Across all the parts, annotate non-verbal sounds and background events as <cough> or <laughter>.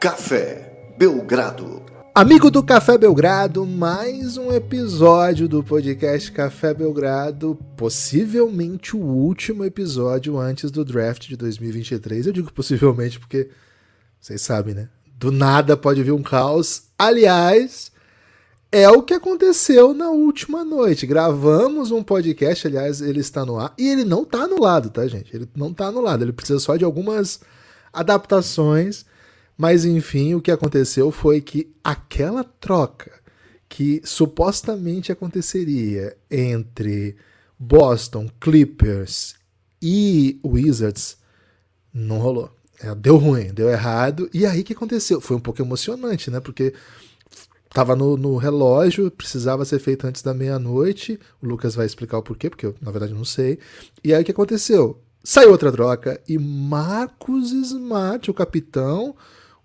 Café Belgrado. Amigo do Café Belgrado, mais um episódio do podcast Café Belgrado, possivelmente o último episódio antes do draft de 2023. Eu digo possivelmente porque vocês sabem, né? Do nada pode vir um caos. Aliás, é o que aconteceu na última noite. Gravamos um podcast, aliás, ele está no ar e ele não está anulado, tá, gente? Ele não está anulado, ele precisa só de algumas adaptações. Mas enfim, o que aconteceu foi que aquela troca que supostamente aconteceria entre Boston, Clippers e Wizards não rolou. É, deu ruim, deu errado. E aí o que aconteceu? Foi um pouco emocionante, né? Porque tava no, no relógio, precisava ser feito antes da meia-noite. O Lucas vai explicar o porquê, porque eu, na verdade, não sei. E aí o que aconteceu? Saiu outra troca e Marcos Smart, o capitão,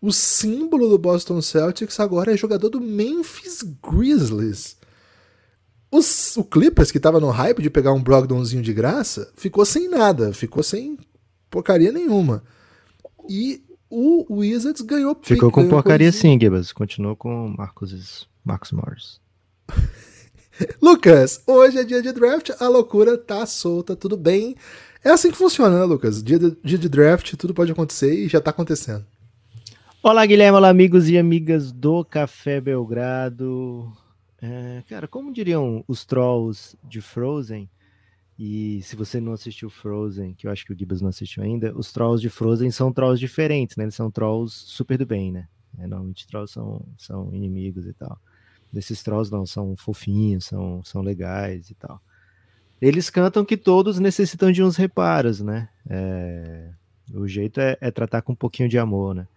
o símbolo do Boston Celtics, agora é jogador do Memphis Grizzlies. Os, o Clippers, que tava no hype de pegar um Brogdonzinho de graça, ficou sem nada, ficou sem porcaria nenhuma. E o Wizards ganhou Ficou com porcaria sim, Gibbs. Continuou com Marcos, Marcos Morris. <laughs> Lucas, hoje é dia de draft, a loucura tá solta, tudo bem. É assim que funciona, né, Lucas? Dia de, dia de draft, tudo pode acontecer e já tá acontecendo. Olá, Guilherme, olá, amigos e amigas do Café Belgrado. É, cara, como diriam os trolls de Frozen, e se você não assistiu Frozen, que eu acho que o Gibbs não assistiu ainda, os trolls de Frozen são trolls diferentes, né? Eles são trolls super do bem, né? É, normalmente trolls são, são inimigos e tal. Desses trolls não, são fofinhos, são, são legais e tal. Eles cantam que todos necessitam de uns reparos, né? É, o jeito é, é tratar com um pouquinho de amor, né?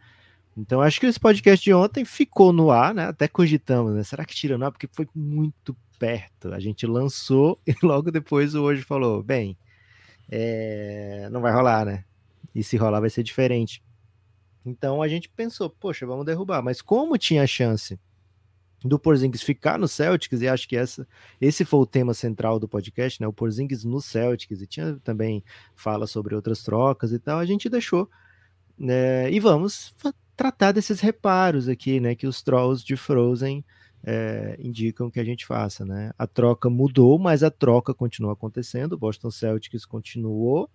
Então acho que esse podcast de ontem ficou no ar, né? Até cogitamos, né? Será que tira no ar? Porque foi muito perto. A gente lançou <laughs> e logo depois o hoje falou: bem, é... não vai rolar, né? E se rolar vai ser diferente. Então a gente pensou, poxa, vamos derrubar. Mas como tinha chance do Porzingis ficar no Celtics, e acho que essa, esse foi o tema central do podcast, né? O Porzingis no Celtics, e tinha também fala sobre outras trocas e tal, a gente deixou. Né? E vamos tratar desses reparos aqui, né, que os trolls de Frozen é, indicam que a gente faça, né? A troca mudou, mas a troca continua acontecendo. O Boston Celtics continuou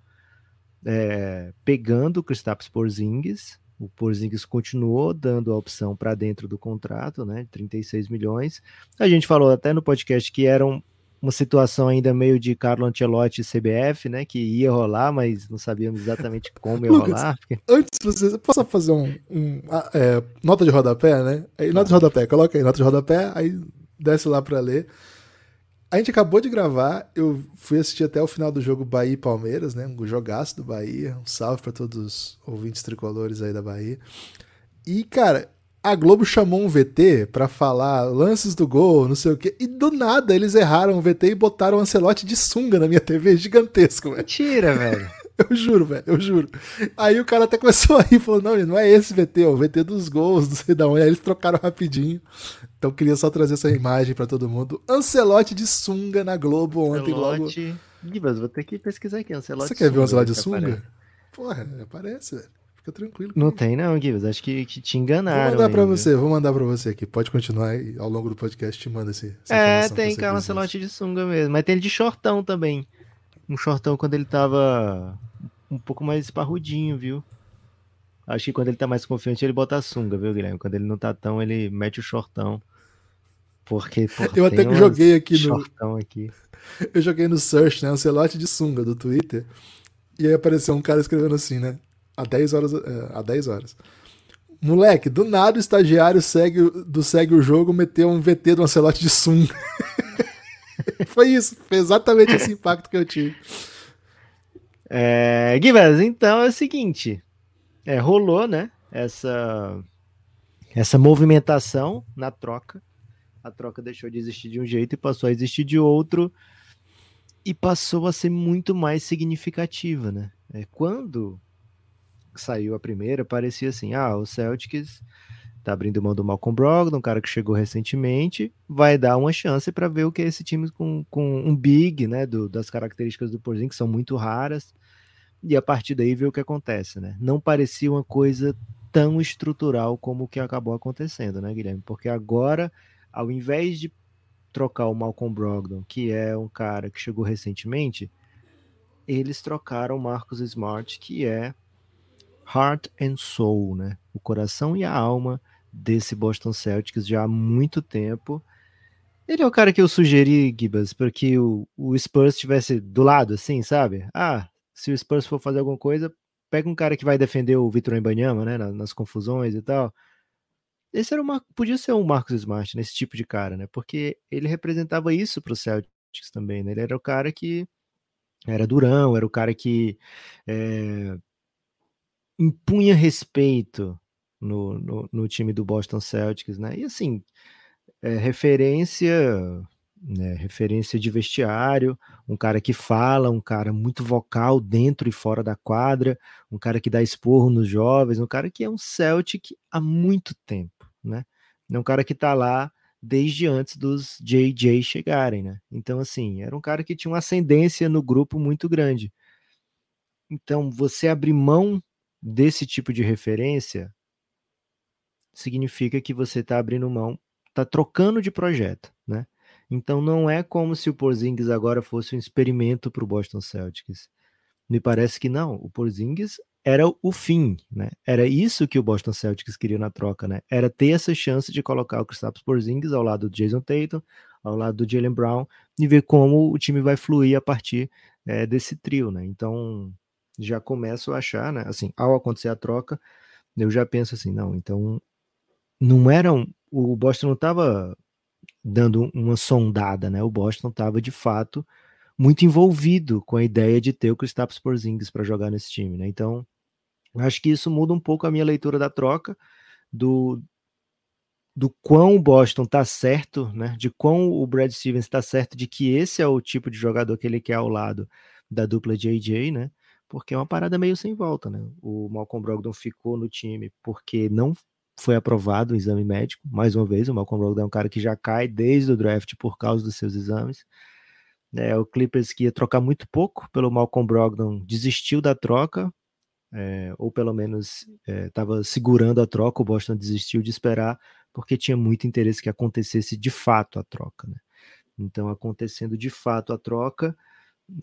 é, pegando o Kristaps Porzingis. O Porzingis continuou dando a opção para dentro do contrato, né? 36 milhões. A gente falou até no podcast que eram uma situação ainda meio de Carlo Ancelotti e CBF, né? Que ia rolar, mas não sabíamos exatamente <laughs> como ia Lucas, rolar. Porque... Antes você posso fazer um, um é, nota de rodapé, né? Aí, nota de rodapé, coloca aí, nota de rodapé, aí desce lá para ler. A gente acabou de gravar, eu fui assistir até o final do jogo Bahia e Palmeiras, né? Um jogaço do Bahia. Um salve para todos os ouvintes tricolores aí da Bahia. E, cara, a Globo chamou um VT para falar lances do gol, não sei o quê, e do nada eles erraram o VT e botaram um Ancelotti de sunga na minha TV, gigantesco, velho. Mentira, velho. <laughs> Eu juro, velho, eu juro. Aí o cara até começou a rir, falou: não, não é esse VT, é o VT dos gols, não sei da onde. Aí eles trocaram rapidinho. Então queria só trazer essa imagem para todo mundo. Ancelotti de sunga na Globo ontem Ancelotti... logo. Gibas, vou ter que pesquisar aqui. Ancelotti Você quer ver o Ancelotti de sunga? Porra, aparece, velho. Fica tranquilo. Não tem não, Gibbs. Acho que, que te enganaram. Vou mandar para você, vou mandar para você aqui. Pode continuar e ao longo do podcast te manda esse. É, tem Carlos Ancelotti de sunga mesmo. Mas tem ele de shortão também. Um shortão quando ele tava um pouco mais esparrudinho, viu? Acho que quando ele tá mais confiante, ele bota a sunga, viu, Guilherme? Quando ele não tá tão, ele mete o shortão. Porque, porra, eu até que joguei aqui no. Aqui. Eu joguei no search, né? Ancelotti de sunga do Twitter. E aí apareceu um cara escrevendo assim, né? Há 10 horas. É, há 10 horas. Moleque, do nada o estagiário segue, do segue o jogo meteu um VT do Ancelotti de Sum. <laughs> foi isso, foi exatamente esse impacto que eu tive. É, Guivas, então é o seguinte: é, rolou, né? Essa, essa movimentação na troca. A troca deixou de existir de um jeito e passou a existir de outro. E passou a ser muito mais significativa, né? É, quando saiu a primeira, parecia assim: ah, o Celtics tá abrindo mão do Malcolm Brogdon, um cara que chegou recentemente, vai dar uma chance para ver o que é esse time com, com um big, né, do, das características do Porzingis que são muito raras, e a partir daí ver o que acontece, né? Não parecia uma coisa tão estrutural como o que acabou acontecendo, né, Guilherme? Porque agora, ao invés de trocar o Malcolm Brogdon, que é um cara que chegou recentemente, eles trocaram o Marcus Smart, que é heart and soul, né? O coração e a alma desse Boston Celtics já há muito tempo. Ele é o cara que eu sugeri, Gibas, para que o, o Spurs estivesse do lado, assim, sabe? Ah, se o Spurs for fazer alguma coisa, pega um cara que vai defender o Vitor Embanyama, né, nas, nas, confusões e tal. Esse era uma, podia ser um Marcus Smart, nesse tipo de cara, né? Porque ele representava isso para o Celtics também, né? Ele era o cara que era durão, era o cara que é, impunha respeito no, no, no, time do Boston Celtics, né? E assim, é, referência né, referência de vestiário, um cara que fala, um cara muito vocal dentro e fora da quadra, um cara que dá esporro nos jovens, um cara que é um Celtic há muito tempo, né? É um cara que tá lá desde antes dos JJ chegarem, né? Então, assim, era um cara que tinha uma ascendência no grupo muito grande. Então, você abrir mão desse tipo de referência significa que você está abrindo mão, está trocando de projeto, né? Então não é como se o Porzingis agora fosse um experimento para o Boston Celtics. Me parece que não. O Porzingis era o fim, né? Era isso que o Boston Celtics queria na troca, né? Era ter essa chance de colocar o Kristaps Porzingis ao lado do Jason Tatum, ao lado do Jalen Brown e ver como o time vai fluir a partir é, desse trio, né? Então já começo a achar, né? Assim, ao acontecer a troca, eu já penso assim, não, então não eram o Boston não estava dando uma sondada, né? O Boston estava de fato muito envolvido com a ideia de ter o Kristaps Porzingis para jogar nesse time, né? Então, acho que isso muda um pouco a minha leitura da troca do do quão o Boston tá certo, né? De quão o Brad Stevens está certo de que esse é o tipo de jogador que ele quer ao lado da dupla JJ, né? Porque é uma parada meio sem volta, né? O Malcolm Brogdon ficou no time porque não foi aprovado o exame médico. Mais uma vez, o Malcolm Brogdon é um cara que já cai desde o draft por causa dos seus exames. É, o Clippers que ia trocar muito pouco pelo Malcolm Brogdon desistiu da troca, é, ou pelo menos estava é, segurando a troca. O Boston desistiu de esperar porque tinha muito interesse que acontecesse de fato a troca. Né? Então, acontecendo de fato a troca,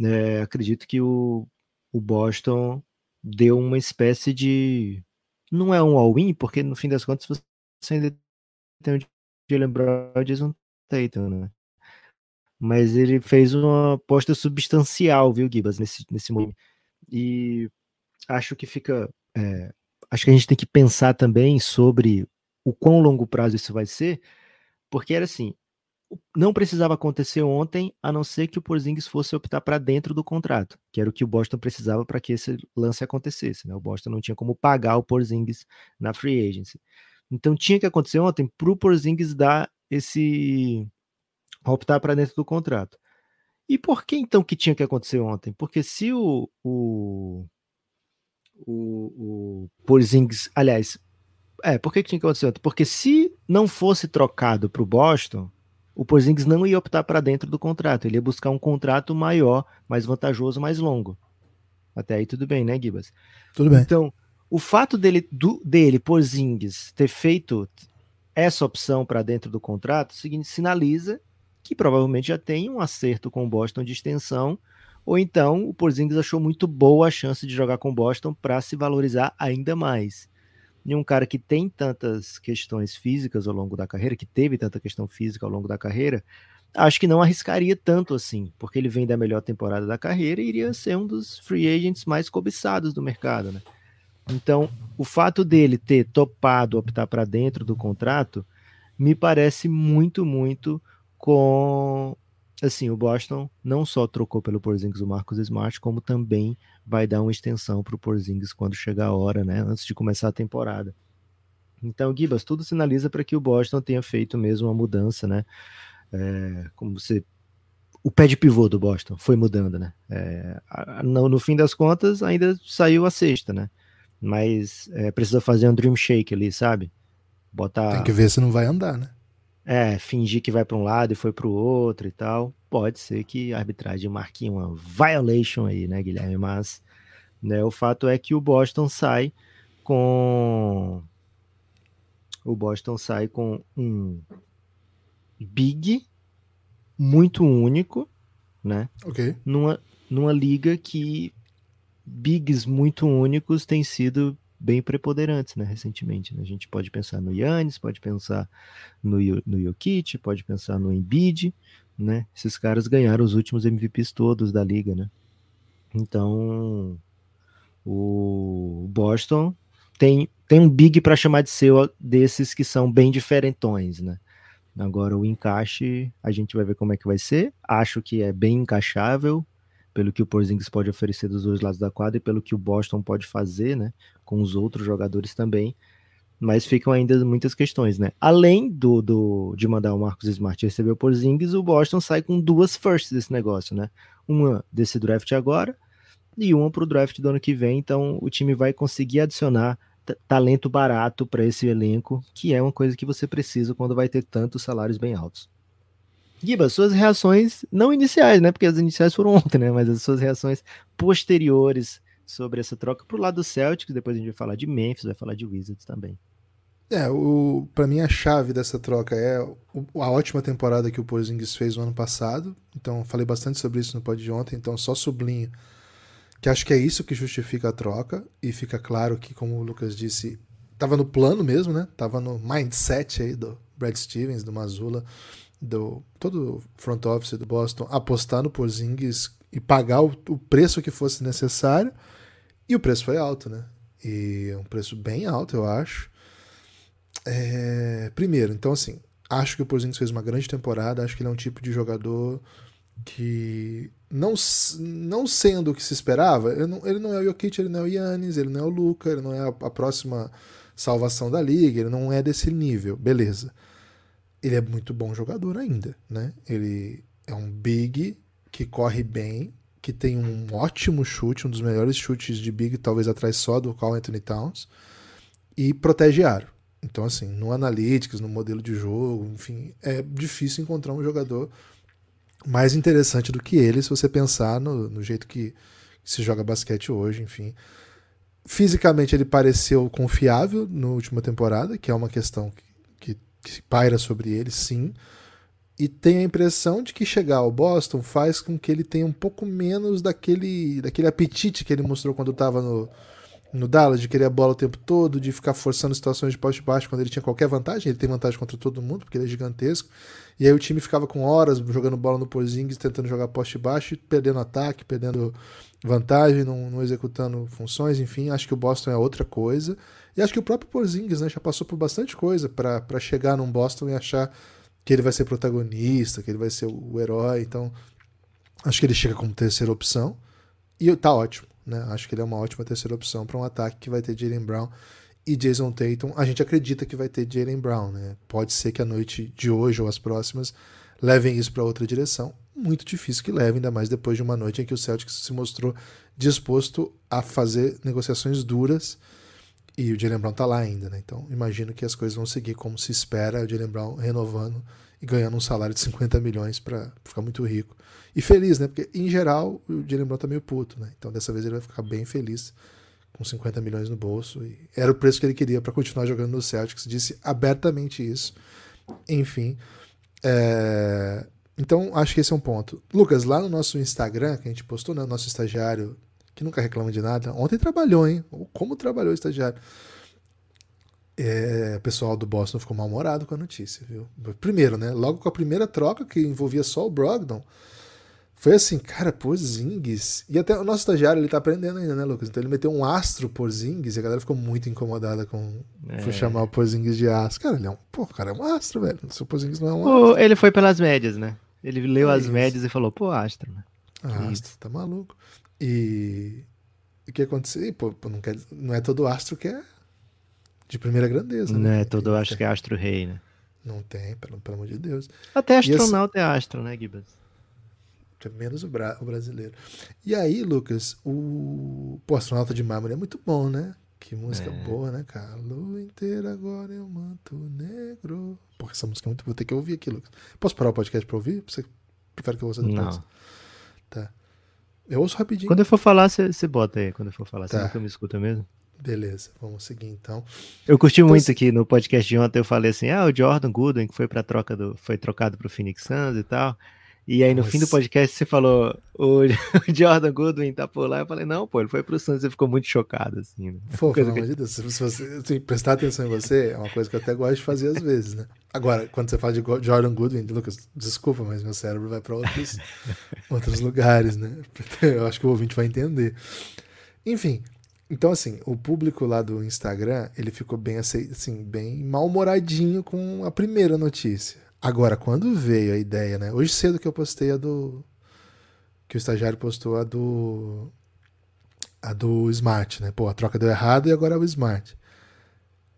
é, acredito que o, o Boston deu uma espécie de não é um all-in, porque no fim das contas você ainda tem o Jalen Brown e Jason Tatum, né? Mas ele fez uma aposta substancial, viu, Gibas, nesse, nesse momento. E acho que fica. É, acho que a gente tem que pensar também sobre o quão longo prazo isso vai ser, porque era assim: não precisava acontecer ontem, a não ser que o Porzingis fosse optar para dentro do contrato, que era o que o Boston precisava para que esse lance acontecesse. Né? O Boston não tinha como pagar o Porzingis na free agency. Então tinha que acontecer ontem para o Porzingis dar esse optar para dentro do contrato. E por que então que tinha que acontecer ontem? Porque se o, o, o, o Porzingis, aliás, é, por que, que tinha que acontecer ontem? Porque se não fosse trocado para o Boston, o Porzingis não ia optar para dentro do contrato, ele ia buscar um contrato maior, mais vantajoso, mais longo. Até aí tudo bem, né, Gibas? Tudo bem. Então, o fato dele, do, dele Porzingis, ter feito essa opção para dentro do contrato, sinaliza que provavelmente já tem um acerto com o Boston de extensão, ou então o Porzingis achou muito boa a chance de jogar com o Boston para se valorizar ainda mais e um cara que tem tantas questões físicas ao longo da carreira, que teve tanta questão física ao longo da carreira, acho que não arriscaria tanto assim, porque ele vem da melhor temporada da carreira e iria ser um dos free agents mais cobiçados do mercado, né? Então, o fato dele ter topado optar para dentro do contrato me parece muito, muito com assim, o Boston não só trocou pelo Porzingis o Marcos Smart, como também vai dar uma extensão para o Porzingis quando chegar a hora, né, antes de começar a temporada. Então, Gibas, tudo sinaliza para que o Boston tenha feito mesmo uma mudança, né? É, como você o pé de pivô do Boston foi mudando, né? É, no, no, fim das contas, ainda saiu a sexta, né? Mas é, precisa fazer um dream shake ali, sabe? Botar. Tem que ver se não vai andar, né? É, fingir que vai para um lado e foi para o outro e tal. Pode ser que a arbitragem marque uma violation aí, né, Guilherme? Mas né, o fato é que o Boston sai com o Boston sai com um big muito único, né? Ok. Numa, numa liga que bigs muito únicos têm sido bem preponderantes, né, recentemente. Né? A gente pode pensar no Yannis, pode pensar no, no Jokic, pode pensar no Embiid, né? Esses caras ganharam os últimos MVPs todos da liga, né? Então, o Boston tem, tem um big para chamar de seu desses que são bem diferentões, né? Agora o encaixe, a gente vai ver como é que vai ser. Acho que é bem encaixável pelo que o Porzingis pode oferecer dos dois lados da quadra e pelo que o Boston pode fazer, né, com os outros jogadores também. Mas ficam ainda muitas questões, né? Além do, do de mandar o Marcos Smart receber o Porzingis, o Boston sai com duas firsts desse negócio, né? Uma desse draft agora e uma para o draft do ano que vem. Então o time vai conseguir adicionar talento barato para esse elenco, que é uma coisa que você precisa quando vai ter tantos salários bem altos. Giba, suas reações, não iniciais, né? Porque as iniciais foram ontem, né? Mas as suas reações posteriores sobre essa troca pro lado do Celtics, depois a gente vai falar de Memphis, vai falar de Wizards também. É, o, pra mim a chave dessa troca é a ótima temporada que o Porzingis fez no ano passado. Então, falei bastante sobre isso no pod de ontem, então só sublinho que acho que é isso que justifica a troca e fica claro que, como o Lucas disse, tava no plano mesmo, né? Tava no mindset aí do Brad Stevens, do Mazula, do todo o front office do Boston apostar no Porzingis e pagar o, o preço que fosse necessário. E o preço foi alto, né? E é um preço bem alto, eu acho. É... Primeiro, então assim, acho que o Porzingis fez uma grande temporada, acho que ele é um tipo de jogador que não, não sendo o que se esperava, ele não, ele não é o Jokic, ele não é o Yannis, ele não é o Luca, ele não é a, a próxima salvação da liga, ele não é desse nível, beleza. Ele é muito bom jogador ainda, né? Ele é um big que corre bem, que tem um ótimo chute, um dos melhores chutes de big, talvez atrás só do Carl Anthony Towns, e protege aro. Então, assim, no Analytics, no modelo de jogo, enfim, é difícil encontrar um jogador mais interessante do que ele, se você pensar no, no jeito que, se joga basquete hoje, enfim. Fisicamente ele pareceu confiável na última temporada, que é uma questão que, que, que paira sobre ele, sim. E tem a impressão de que chegar ao Boston faz com que ele tenha um pouco menos daquele, daquele apetite que ele mostrou quando estava no, no Dallas, de querer a bola o tempo todo, de ficar forçando situações de poste baixo quando ele tinha qualquer vantagem. Ele tem vantagem contra todo mundo, porque ele é gigantesco. E aí o time ficava com horas jogando bola no Porzingis, tentando jogar poste baixo, perdendo ataque, perdendo vantagem, não, não, executando funções, enfim. Acho que o Boston é outra coisa. E acho que o próprio Porzingis né, já passou por bastante coisa para chegar num Boston e achar que ele vai ser protagonista, que ele vai ser o, o herói. Então, acho que ele chega como terceira opção. E tá ótimo. Né? Acho que ele é uma ótima terceira opção para um ataque que vai ter Jalen Brown e Jason Tatum. A gente acredita que vai ter Jalen Brown. Né? Pode ser que a noite de hoje ou as próximas levem isso para outra direção. Muito difícil que leve, ainda mais depois de uma noite em que o Celtics se mostrou disposto a fazer negociações duras e o Jalen Brown está lá ainda. Né? Então imagino que as coisas vão seguir como se espera, o Jalen Brown renovando e ganhando um salário de 50 milhões para ficar muito rico. E feliz, né? Porque, em geral, o Jalen Brown tá meio puto, né? Então, dessa vez ele vai ficar bem feliz com 50 milhões no bolso. E era o preço que ele queria para continuar jogando no Celtics. Disse abertamente isso. Enfim. É... Então, acho que esse é um ponto. Lucas, lá no nosso Instagram, que a gente postou, né? Nosso estagiário, que nunca reclama de nada, ontem trabalhou, hein? Como trabalhou o estagiário? É, o pessoal do Boston ficou mal-humorado com a notícia, viu? Primeiro, né? Logo com a primeira troca, que envolvia só o Brogdon, foi assim, cara, Porzingis. E até o nosso estagiário, ele tá aprendendo ainda, né, Lucas? Então ele meteu um astro Porzingis e a galera ficou muito incomodada com é. chamar o Porzingis de astro. Cara, ele é um, pô, cara é um astro, velho. O Porzingis não é um astro. ele foi pelas médias, né? Ele leu é as isso. médias e falou, pô, astro, né? Astro, tá maluco. E o que aconteceu? E, pô, não, quer, não é todo astro que é de primeira grandeza. Não né? é todo astro que é astro rei, né? Não tem, pelo, pelo amor de Deus. Até astronauta é astro, né, Gibbons? menos o, bra o, brasileiro. E aí, Lucas, o Pô, Astronauta de Mármore é muito bom, né? Que música é. boa, né, cara? Lua inteira agora eu manto negro. Pô, essa música é muito Vou ter que ouvir aqui, Lucas. Posso parar o podcast pra ouvir? Você prefere que eu ouça depois? Não. Tá. Eu ouço rapidinho. Quando eu for falar, você bota aí. Quando eu for falar, você tá. nunca me escuta mesmo? Beleza, vamos seguir então. Eu curti então, muito aqui no podcast de ontem, eu falei assim, ah, o Jordan Gooden, que foi para troca do, foi trocado para o Phoenix Suns e tal. E aí no Nossa. fim do podcast você falou, <laughs> o Jordan Goodwin tá por lá. Eu falei, não, pô, ele foi pro Santos e ficou muito chocado, assim. Né? Pô, pelo amor de Deus, se você assim, prestar atenção em você, é uma coisa que eu até gosto de fazer às vezes, né? Agora, quando você fala de Jordan Goodwin, Lucas, desculpa, mas meu cérebro vai para outros, <laughs> outros lugares, né? <laughs> Eu acho que o ouvinte vai entender. Enfim, então, assim, o público lá do Instagram, ele ficou bem, assim, bem mal-humoradinho com a primeira notícia. Agora, quando veio a ideia, né? Hoje cedo que eu postei a do. Que o estagiário postou a do. A do Smart, né? Pô, a troca deu errado e agora é o Smart.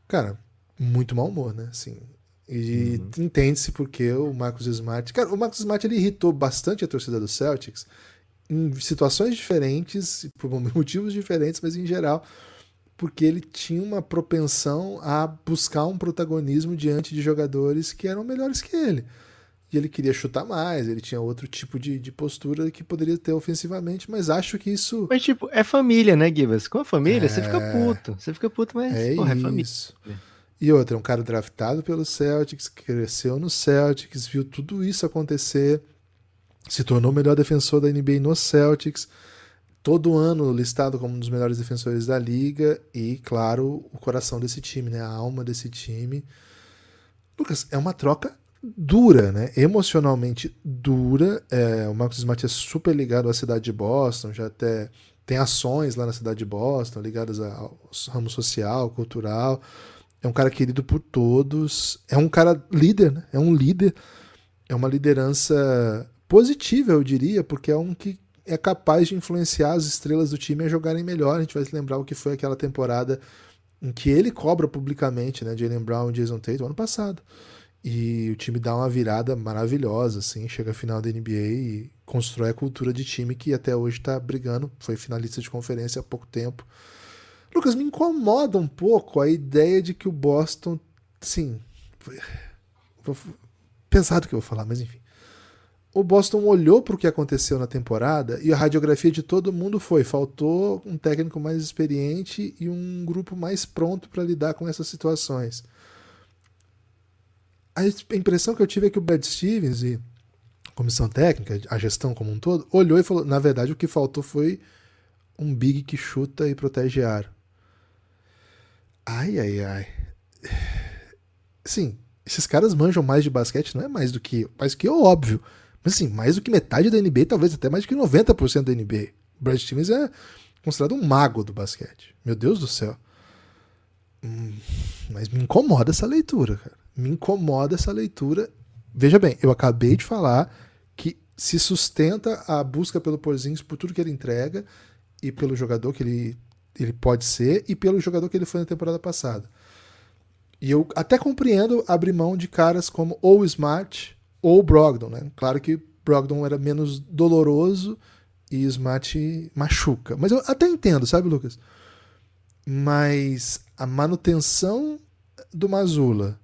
Cara, muito mau humor, né? Assim, e uhum. entende-se porque o Marcos Smart. Cara, o Marcos Smart ele irritou bastante a torcida do Celtics em situações diferentes, por <laughs> motivos diferentes, mas em geral porque ele tinha uma propensão a buscar um protagonismo diante de jogadores que eram melhores que ele. E ele queria chutar mais, ele tinha outro tipo de, de postura que poderia ter ofensivamente, mas acho que isso. Mas, tipo, é família, né, Givas? Com a família, é... você fica puto. Você fica puto, mas é, porra, é família. E outra, um cara draftado pelo Celtics, cresceu no Celtics, viu tudo isso acontecer, se tornou o melhor defensor da NBA no Celtics todo ano listado como um dos melhores defensores da liga e, claro, o coração desse time, né? A alma desse time. Lucas, é uma troca dura, né? Emocionalmente dura. É, o Marcos Smart é super ligado à cidade de Boston, já até tem ações lá na cidade de Boston ligadas ao ramo social, cultural. É um cara querido por todos. É um cara líder, né? É um líder. É uma liderança positiva, eu diria, porque é um que é capaz de influenciar as estrelas do time a jogarem melhor. A gente vai se lembrar o que foi aquela temporada em que ele cobra publicamente, né, Jalen Brown e Jason Tatum ano passado. E o time dá uma virada maravilhosa, assim, chega à final da NBA e constrói a cultura de time que até hoje está brigando, foi finalista de conferência há pouco tempo. Lucas, me incomoda um pouco a ideia de que o Boston, sim, pesado que eu vou falar, mas enfim o Boston olhou para o que aconteceu na temporada e a radiografia de todo mundo foi: faltou um técnico mais experiente e um grupo mais pronto para lidar com essas situações. A impressão que eu tive é que o Brad Stevens e a comissão técnica, a gestão como um todo, olhou e falou: na verdade, o que faltou foi um big que chuta e protege ar. Ai, ai, ai. <sighs> Sim, esses caras manjam mais de basquete, não é mais do que, mais do que óbvio. Mas assim, mais do que metade da NBA, talvez até mais do que 90% da NBA. O Brad Stevens é considerado um mago do basquete. Meu Deus do céu. Hum, mas me incomoda essa leitura, cara. Me incomoda essa leitura. Veja bem, eu acabei de falar que se sustenta a busca pelo Porzingis por tudo que ele entrega e pelo jogador que ele, ele pode ser e pelo jogador que ele foi na temporada passada. E eu até compreendo abrir mão de caras como ou Smart ou Brogdon, né? Claro que Brogdon era menos doloroso e Smart machuca. Mas eu até entendo, sabe, Lucas? Mas a manutenção do Mazula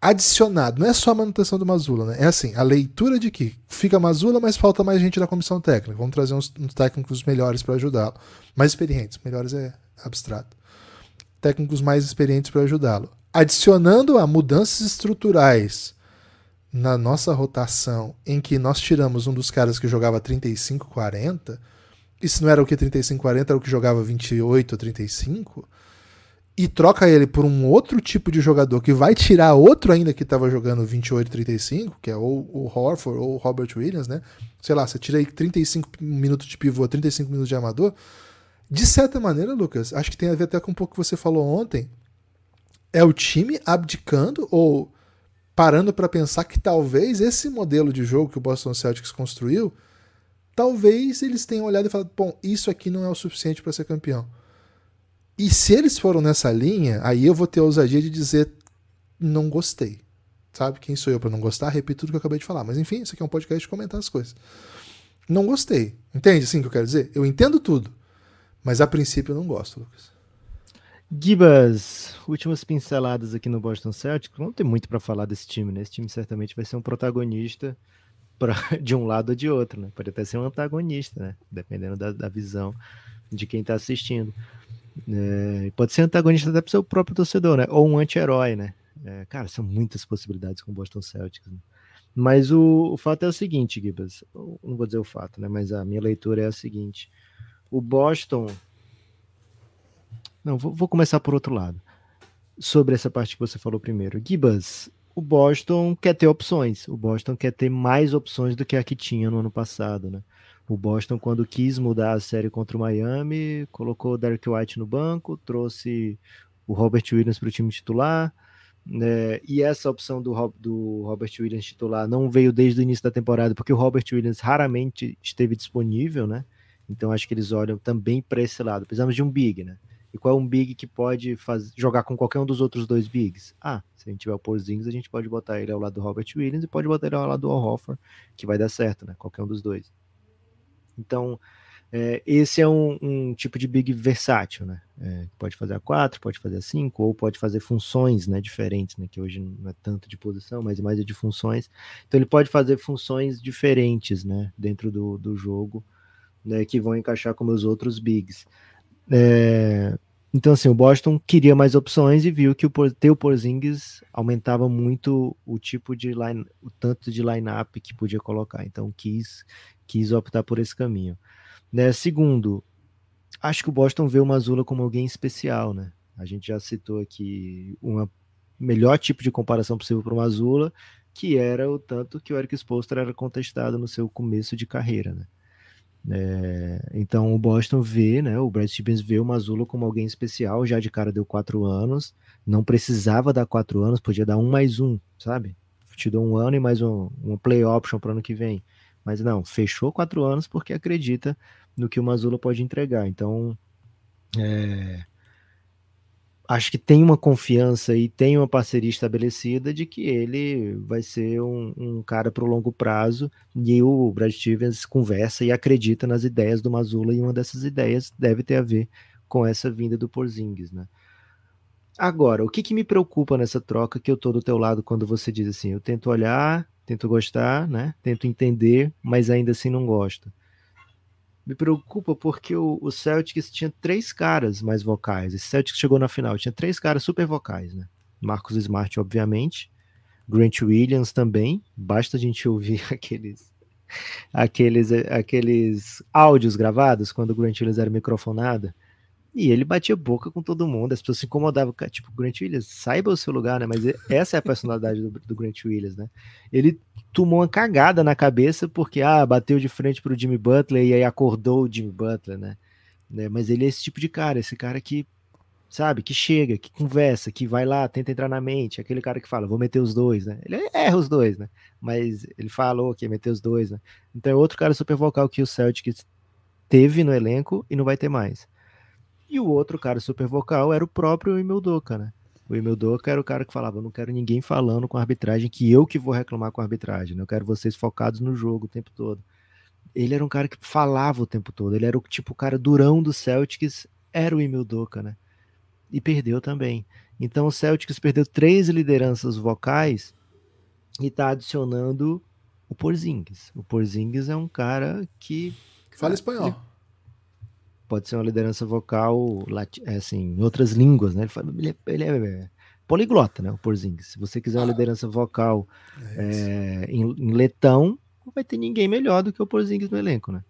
adicionado, não é só a manutenção do Mazula, né? É assim, a leitura de que fica Mazula, mas falta mais gente da comissão técnica. Vamos trazer uns, uns técnicos melhores para ajudá-lo. Mais experientes, melhores é abstrato. Técnicos mais experientes para ajudá-lo. Adicionando a mudanças estruturais na nossa rotação em que nós tiramos um dos caras que jogava 35, 40, isso não era o que 35, 40, era o que jogava 28 ou 35, e troca ele por um outro tipo de jogador que vai tirar outro ainda que estava jogando 28, 35, que é ou o Horford ou o Robert Williams, né? Sei lá, você tira aí 35 minutos de pivô, 35 minutos de amador. De certa maneira, Lucas, acho que tem a ver até com um pouco que você falou ontem. É o time abdicando ou parando para pensar que talvez esse modelo de jogo que o Boston Celtics construiu, talvez eles tenham olhado e falado: bom, isso aqui não é o suficiente para ser campeão. E se eles foram nessa linha, aí eu vou ter a ousadia de dizer: não gostei. Sabe? Quem sou eu para não gostar? Repito tudo que eu acabei de falar. Mas enfim, isso aqui é um podcast de comentar as coisas. Não gostei. Entende assim o que eu quero dizer? Eu entendo tudo. Mas a princípio eu não gosto, Lucas. Gibas, últimas pinceladas aqui no Boston Celtics. Não tem muito para falar desse time, né? Esse time certamente vai ser um protagonista pra, <laughs> de um lado ou de outro, né? Pode até ser um antagonista, né? Dependendo da, da visão de quem está assistindo. É, pode ser antagonista até para o seu próprio torcedor, né? Ou um anti-herói, né? É, cara, são muitas possibilidades com o Boston Celtics. Né? Mas o, o, fato é o seguinte, Gibas. Não vou dizer o fato, né? Mas a minha leitura é a seguinte: o Boston. Não, vou, vou começar por outro lado. Sobre essa parte que você falou primeiro. Gibas, o Boston quer ter opções. O Boston quer ter mais opções do que a que tinha no ano passado, né? O Boston, quando quis mudar a série contra o Miami, colocou o Derek White no banco, trouxe o Robert Williams para o time titular. Né? E essa opção do, do Robert Williams titular não veio desde o início da temporada, porque o Robert Williams raramente esteve disponível, né? Então acho que eles olham também para esse lado. Precisamos de um big, né? E qual é um big que pode faz, jogar com qualquer um dos outros dois bigs? Ah, se a gente tiver o Porzingis, a gente pode botar ele ao lado do Robert Williams e pode botar ele ao lado do Al que vai dar certo, né? Qualquer um dos dois. Então, é, esse é um, um, tipo de big versátil, né? É, pode fazer a 4, pode fazer a 5, ou pode fazer funções né, diferentes, né? Que hoje não é tanto de posição, mas mais é de funções. Então ele pode fazer funções diferentes né, dentro do, do jogo, né, que vão encaixar com os outros bigs. É, então, assim, o Boston queria mais opções e viu que o, ter o Porzingis aumentava muito o tipo de line, o tanto de line-up que podia colocar. Então, quis quis optar por esse caminho. Né? Segundo, acho que o Boston vê o Mazula como alguém especial, né? A gente já citou aqui uma melhor tipo de comparação possível para o Mazula, que era o tanto que o Eric Spoelstra era contestado no seu começo de carreira, né? É, então o Boston vê, né? O Brad Stevens vê o Mazula como alguém especial, já de cara deu quatro anos, não precisava dar quatro anos, podia dar um mais um, sabe? Te dou um ano e mais um, um play option para ano que vem. Mas não, fechou quatro anos porque acredita no que o Mazula pode entregar. Então, é, acho que tem uma confiança e tem uma parceria estabelecida de que ele vai ser um, um cara para o longo prazo. E o Brad Stevens conversa e acredita nas ideias do Mazula, e uma dessas ideias deve ter a ver com essa vinda do Porzingis, né? Agora, o que, que me preocupa nessa troca que eu tô do teu lado quando você diz assim, eu tento olhar tento gostar, né? Tento entender, mas ainda assim não gosto. Me preocupa porque o, o Celtics tinha três caras mais vocais. Esse Celtics chegou na final, tinha três caras super vocais, né? Marcos Smart, obviamente. Grant Williams também. Basta a gente ouvir <laughs> aqueles aqueles aqueles áudios gravados quando o Grant Williams era microfonado e ele batia boca com todo mundo, as pessoas se incomodavam. Tipo, Grant Williams, saiba o seu lugar, né? Mas essa é a personalidade do, do Grant Williams, né? Ele tomou uma cagada na cabeça porque, ah, bateu de frente pro Jimmy Butler e aí acordou o Jimmy Butler, né? né? Mas ele é esse tipo de cara, esse cara que, sabe, que chega, que conversa, que vai lá, tenta entrar na mente, aquele cara que fala, vou meter os dois, né? Ele erra os dois, né? Mas ele falou que ia meter os dois, né? Então é outro cara super vocal que o Celtics teve no elenco e não vai ter mais. E o outro cara super vocal era o próprio Emil Doca, né? O Emil Doca era o cara que falava: não quero ninguém falando com a arbitragem, que eu que vou reclamar com a arbitragem, né? eu quero vocês focados no jogo o tempo todo. Ele era um cara que falava o tempo todo, ele era o tipo o cara durão do Celtics, era o Emil Doca, né? E perdeu também. Então o Celtics perdeu três lideranças vocais e tá adicionando o Porzingis. O Porzingis é um cara que. Fala espanhol pode ser uma liderança vocal é, assim, em outras línguas, né? Ele, fala, ele, é, ele é poliglota, né? O Porzingis. Se você quiser uma ah. liderança vocal é é, em, em, letão, não vai ter ninguém melhor do que o Porzingis no elenco, né?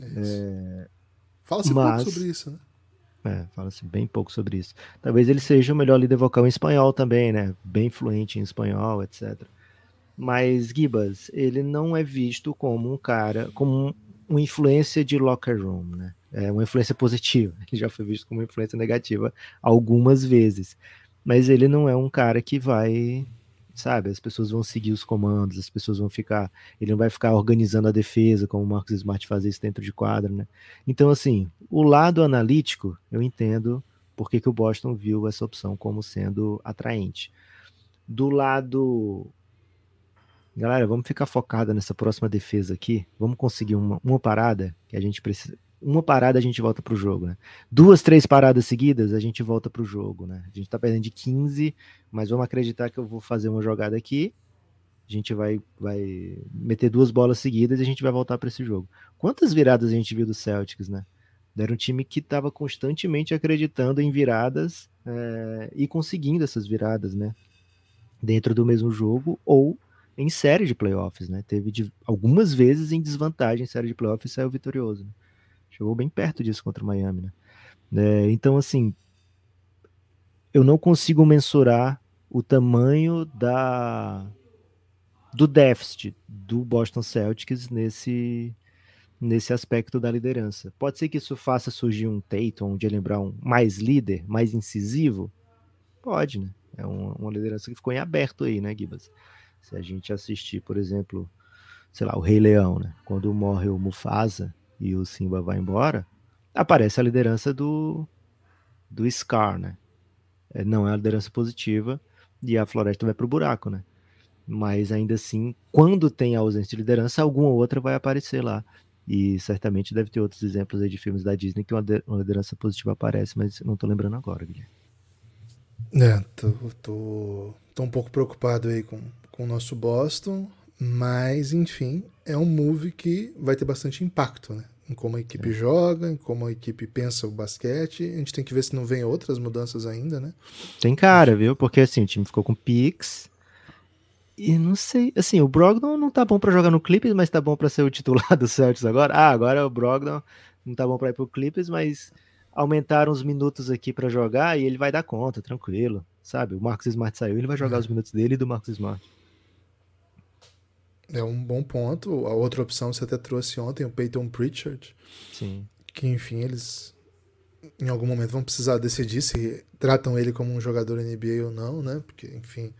É Fala-se pouco sobre isso, né? É, fala-se bem pouco sobre isso. Talvez ele seja o melhor líder vocal em espanhol também, né? Bem fluente em espanhol, etc. Mas Gibas, ele não é visto como um cara, como um, uma influência de locker room, né? É uma influência positiva. <laughs> Ele já foi visto como uma influência negativa algumas vezes. Mas ele não é um cara que vai, sabe, as pessoas vão seguir os comandos, as pessoas vão ficar, ele não vai ficar organizando a defesa como o Marcos Smart fazia isso dentro de quadra, né? Então, assim, o lado analítico, eu entendo por que, que o Boston viu essa opção como sendo atraente. Do lado Galera, vamos ficar focada nessa próxima defesa aqui. Vamos conseguir uma, uma parada que a gente precisa uma parada a gente volta pro jogo, né? Duas, três paradas seguidas, a gente volta pro jogo, né? A gente tá perdendo de 15, mas vamos acreditar que eu vou fazer uma jogada aqui. A gente vai, vai meter duas bolas seguidas e a gente vai voltar para esse jogo. Quantas viradas a gente viu do Celtics, né? Era um time que estava constantemente acreditando em viradas é, e conseguindo essas viradas, né? Dentro do mesmo jogo ou em série de playoffs, né? Teve de, algumas vezes em desvantagem em série de playoffs e saiu vitorioso. Né? Chegou bem perto disso contra Miami, né? É, então, assim, eu não consigo mensurar o tamanho da do déficit do Boston Celtics nesse nesse aspecto da liderança. Pode ser que isso faça surgir um Tatum, um Jalen Brown mais líder, mais incisivo? Pode, né? É uma liderança que ficou em aberto aí, né, Gibas? Se a gente assistir, por exemplo, sei lá, o Rei Leão, né? Quando morre o Mufasa e o Simba vai embora, aparece a liderança do, do Scar, né? É, não é a liderança positiva e a floresta vai pro buraco, né? Mas ainda assim, quando tem a ausência de liderança, alguma outra vai aparecer lá. E certamente deve ter outros exemplos aí de filmes da Disney que uma, uma liderança positiva aparece, mas não tô lembrando agora, Guilherme. É, tô, tô, tô um pouco preocupado aí com, com o nosso Boston, mas enfim, é um move que vai ter bastante impacto, né? Em como a equipe é. joga, em como a equipe pensa o basquete. A gente tem que ver se não vem outras mudanças ainda, né? Tem cara, viu? Porque assim, o time ficou com Pix, e não sei, assim, o Brogdon não tá bom para jogar no Clippers, mas tá bom para ser o titular <laughs> do Celtics agora. Ah, agora o Brogdon não tá bom para ir pro Clippers, mas aumentaram os minutos aqui para jogar e ele vai dar conta, tranquilo, sabe? O Marcos Smart saiu, ele vai jogar é. os minutos dele e do Marcos Smart. É um bom ponto. A outra opção você até trouxe ontem, o Peyton Pritchard. Sim. Que, enfim, eles em algum momento vão precisar decidir se tratam ele como um jogador NBA ou não, né? Porque, enfim,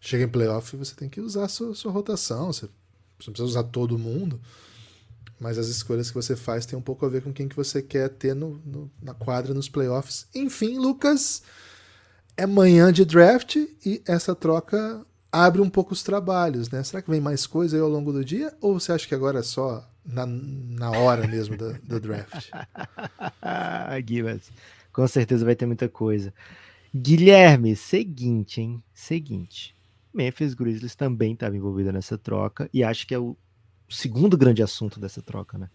chega em playoff você tem que usar a sua, sua rotação, você, não precisa usar todo mundo, mas as escolhas que você faz tem um pouco a ver com quem que você quer ter no, no na quadra nos playoffs. Enfim, Lucas, é manhã de draft e essa troca abre um pouco os trabalhos, né? Será que vem mais coisa aí ao longo do dia? Ou você acha que agora é só na, na hora mesmo do, do draft? <laughs> Gibbs, com certeza vai ter muita coisa. Guilherme, seguinte, hein? Seguinte. Memphis Grizzlies também estava envolvida nessa troca e acho que é o segundo grande assunto dessa troca, né?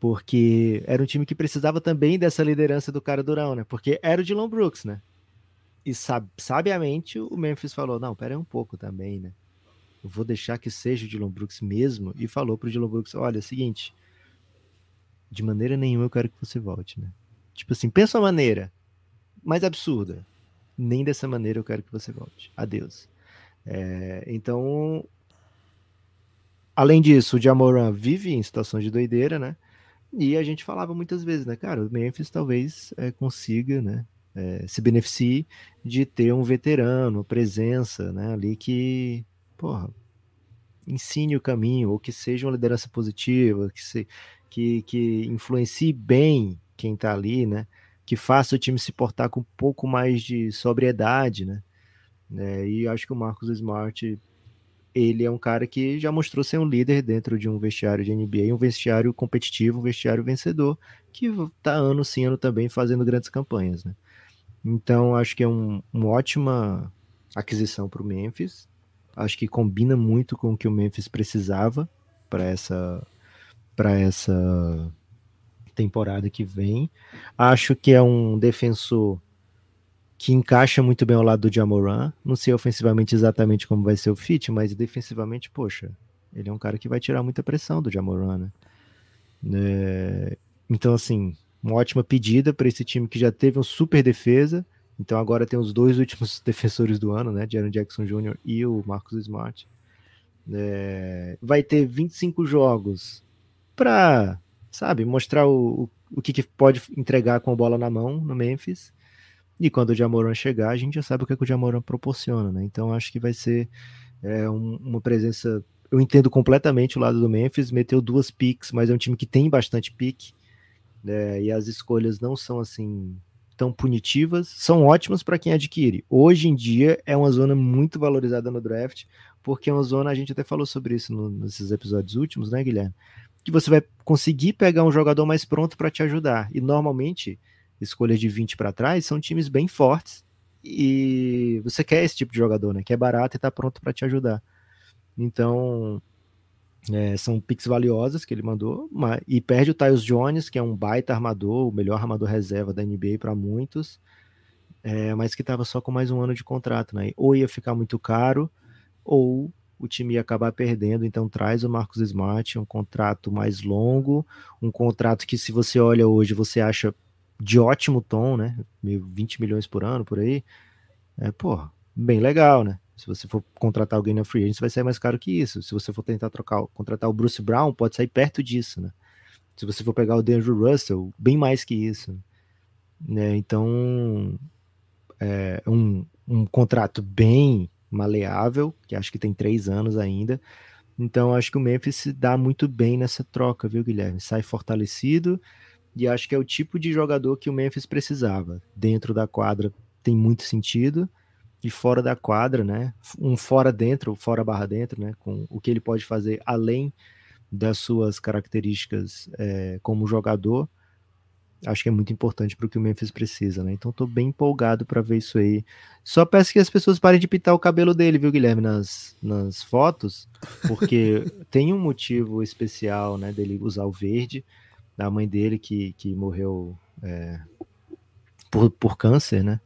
Porque era um time que precisava também dessa liderança do cara durão, né? Porque era o Dylan Brooks, né? E sab sabiamente o Memphis falou: não, pera aí um pouco também, né? Eu vou deixar que seja o Dylan Brooks mesmo. E falou pro Dylan Brooks: olha, é o seguinte, de maneira nenhuma eu quero que você volte, né? Tipo assim, pensa uma maneira mais absurda. Nem dessa maneira eu quero que você volte. Adeus. É, então, além disso, o Jamoran vive em situações de doideira, né? E a gente falava muitas vezes, né, cara, o Memphis talvez é, consiga, né, é, se beneficie de ter um veterano, presença, né, ali que, porra, ensine o caminho, ou que seja uma liderança positiva, que, se, que, que influencie bem quem tá ali, né, que faça o time se portar com um pouco mais de sobriedade, né, é, e acho que o Marcos Smart, ele é um cara que já mostrou ser um líder dentro de um vestiário de NBA, um vestiário competitivo, um vestiário vencedor, que está ano sim, ano também fazendo grandes campanhas. Né? Então, acho que é um, uma ótima aquisição para o Memphis. Acho que combina muito com o que o Memphis precisava para essa, para essa temporada que vem. Acho que é um defensor que encaixa muito bem ao lado do Jamoran. Não sei ofensivamente exatamente como vai ser o fit, mas defensivamente, poxa, ele é um cara que vai tirar muita pressão do Jamoran, né? É, então, assim, uma ótima pedida para esse time que já teve uma super defesa. Então agora tem os dois últimos <laughs> defensores do ano, né? Jaron Jackson Jr. e o Marcus Smart. É, vai ter 25 jogos para, sabe, mostrar o, o, o que, que, pode entregar com a bola na mão no Memphis. E quando o Jamoran chegar, a gente já sabe o que, é que o Jamoran proporciona, né? Então acho que vai ser é, um, uma presença. Eu entendo completamente o lado do Memphis, meteu duas picks, mas é um time que tem bastante pique, né? E as escolhas não são assim tão punitivas, são ótimas para quem adquire. Hoje em dia é uma zona muito valorizada no draft, porque é uma zona, a gente até falou sobre isso no, nesses episódios últimos, né, Guilherme? Que você vai conseguir pegar um jogador mais pronto para te ajudar. E normalmente escolhas de 20 para trás, são times bem fortes e você quer esse tipo de jogador, né? Que é barato e tá pronto para te ajudar. Então, É, são picks valiosas que ele mandou, mas, e perde o Tyus Jones, que é um baita armador, o melhor armador reserva da NBA para muitos, é, mas que estava só com mais um ano de contrato, né? Ou ia ficar muito caro, ou o time ia acabar perdendo. Então traz o Marcos Smart, um contrato mais longo, um contrato que, se você olha hoje, você acha de ótimo tom, né? 20 milhões por ano por aí. É, pô, bem legal, né? Se você for contratar alguém na free agent, vai sair mais caro que isso. Se você for tentar trocar, contratar o Bruce Brown, pode sair perto disso, né? Se você for pegar o Andrew Russell, bem mais que isso. Né? Então, é um, um contrato bem maleável, que acho que tem três anos ainda. Então, acho que o Memphis se dá muito bem nessa troca, viu, Guilherme? Sai fortalecido e acho que é o tipo de jogador que o Memphis precisava. Dentro da quadra tem muito sentido e fora da quadra, né? Um fora dentro, fora barra dentro, né? Com o que ele pode fazer além das suas características é, como jogador acho que é muito importante para o que o Memphis precisa, né? Então tô bem empolgado para ver isso aí. Só peço que as pessoas parem de pintar o cabelo dele, viu, Guilherme, nas, nas fotos, porque <laughs> tem um motivo especial, né, dele usar o verde, da mãe dele que, que morreu é, por, por câncer, né?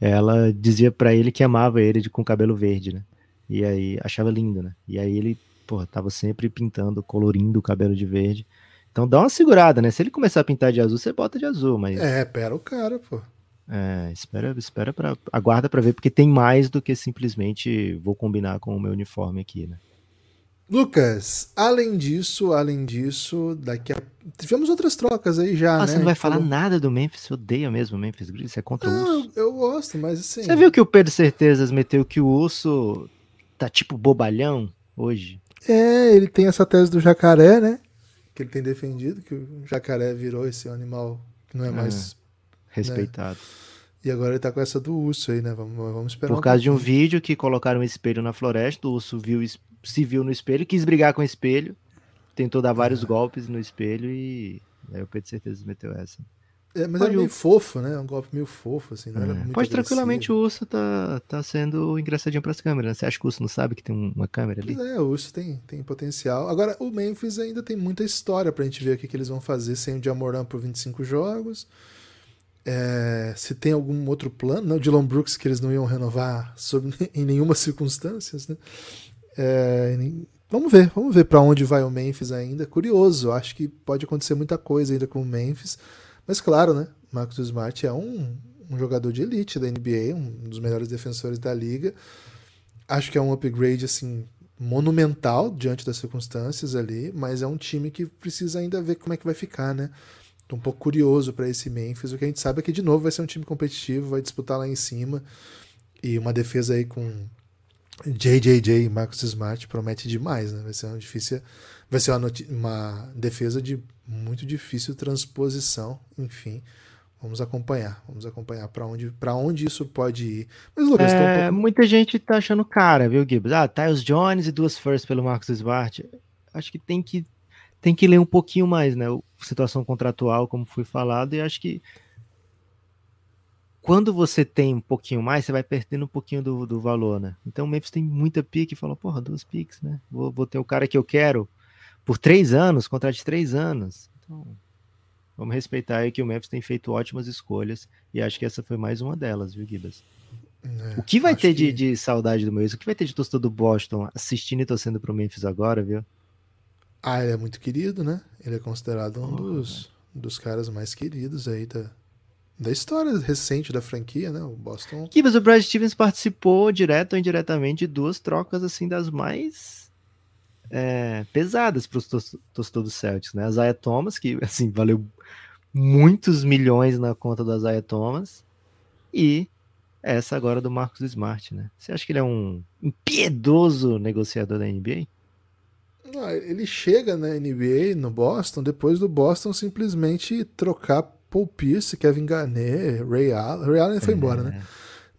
Ela dizia para ele que amava ele de, com cabelo verde, né? E aí achava lindo, né? E aí ele, pô, tava sempre pintando, colorindo o cabelo de verde. Então dá uma segurada, né? Se ele começar a pintar de azul, você bota de azul, mas. É, pera o cara, pô. É, espera, espera para aguarda para ver porque tem mais do que simplesmente vou combinar com o meu uniforme aqui, né? Lucas, além disso, além disso, daqui a tivemos outras trocas aí já, ah, né? Você não vai falar Falou... nada do Memphis, você odeia mesmo o Memphis Grizzlies, você é contra não, o Urso. Eu, eu gosto, mas assim. Você viu que o Pedro Certezas meteu que o Urso tá tipo bobalhão hoje? É, ele tem essa tese do jacaré, né? que ele tem defendido, que o jacaré virou esse animal que não é, é mais respeitado. Né? E agora ele tá com essa do urso aí, né? Vamos, vamos esperar. Por um causa pouquinho. de um vídeo que colocaram um espelho na floresta, o urso viu, se viu no espelho, quis brigar com o espelho, tentou dar vários é. golpes no espelho e aí o Pedro certeza meteu essa. É, mas Pode é meio o... fofo, né? Um golpe meio fofo, assim. Não é. Pode agressivo. tranquilamente o urso tá, tá sendo engraçadinho pras câmeras. Né? Você acha que o urso não sabe que tem uma câmera ali? É, o urso tem, tem potencial. Agora, o Memphis ainda tem muita história pra gente ver o que, que eles vão fazer sem o Jamoran por 25 jogos. É, se tem algum outro plano, não, Dylan Brooks que eles não iam renovar sob, <laughs> em nenhuma circunstância, né? É, vamos ver, vamos ver para onde vai o Memphis ainda. Curioso, acho que pode acontecer muita coisa ainda com o Memphis. Mas claro, né? Marcus Smart é um, um jogador de elite da NBA, um dos melhores defensores da liga. Acho que é um upgrade assim monumental diante das circunstâncias ali, mas é um time que precisa ainda ver como é que vai ficar, né? Tô um pouco curioso para esse Memphis. O que a gente sabe é que de novo vai ser um time competitivo, vai disputar lá em cima e uma defesa aí com JJJ e Marcus Smart promete demais, né? Vai ser uma difícil, vai ser uma, uma defesa de muito difícil transposição, enfim. Vamos acompanhar, vamos acompanhar para onde, onde isso pode ir. Mas, Lucas, é, um pouco... muita gente tá achando cara, viu, Gibbs? Ah, Tyus Jones e duas firsts pelo Marcos Smart. Acho que tem que tem que ler um pouquinho mais, né? Situação contratual, como foi falado, e acho que quando você tem um pouquinho mais, você vai perdendo um pouquinho do, do valor, né? Então o Memphis tem muita pique e falou, porra, duas piques, né? Vou, vou ter o cara que eu quero, por três anos, contrato de três anos. Então, vamos respeitar aí que o Memphis tem feito ótimas escolhas e acho que essa foi mais uma delas, viu, Gibas? É, o que vai ter que... de, de, saudade do Memphis? O que vai ter de torcedor do Boston assistindo e torcendo pro Memphis agora, viu? Ah, ele é muito querido, né? Ele é considerado um oh, dos, dos caras mais queridos aí da, da história recente da franquia, né? O Boston. Gibas, o Brad Stevens participou direto ou indiretamente de duas trocas assim das mais é, pesadas para os torcedores do Celtics, né? A Zaya Thomas, que assim, valeu muitos milhões na conta da Zaya Thomas, e essa agora do Marcos Smart, né? Você acha que ele é um impiedoso negociador da NBA? Não, ele chega na NBA, no Boston, depois do Boston simplesmente trocar Paul Pierce, Kevin Garnett, Ray Allen. Ray Allen foi é. embora, né?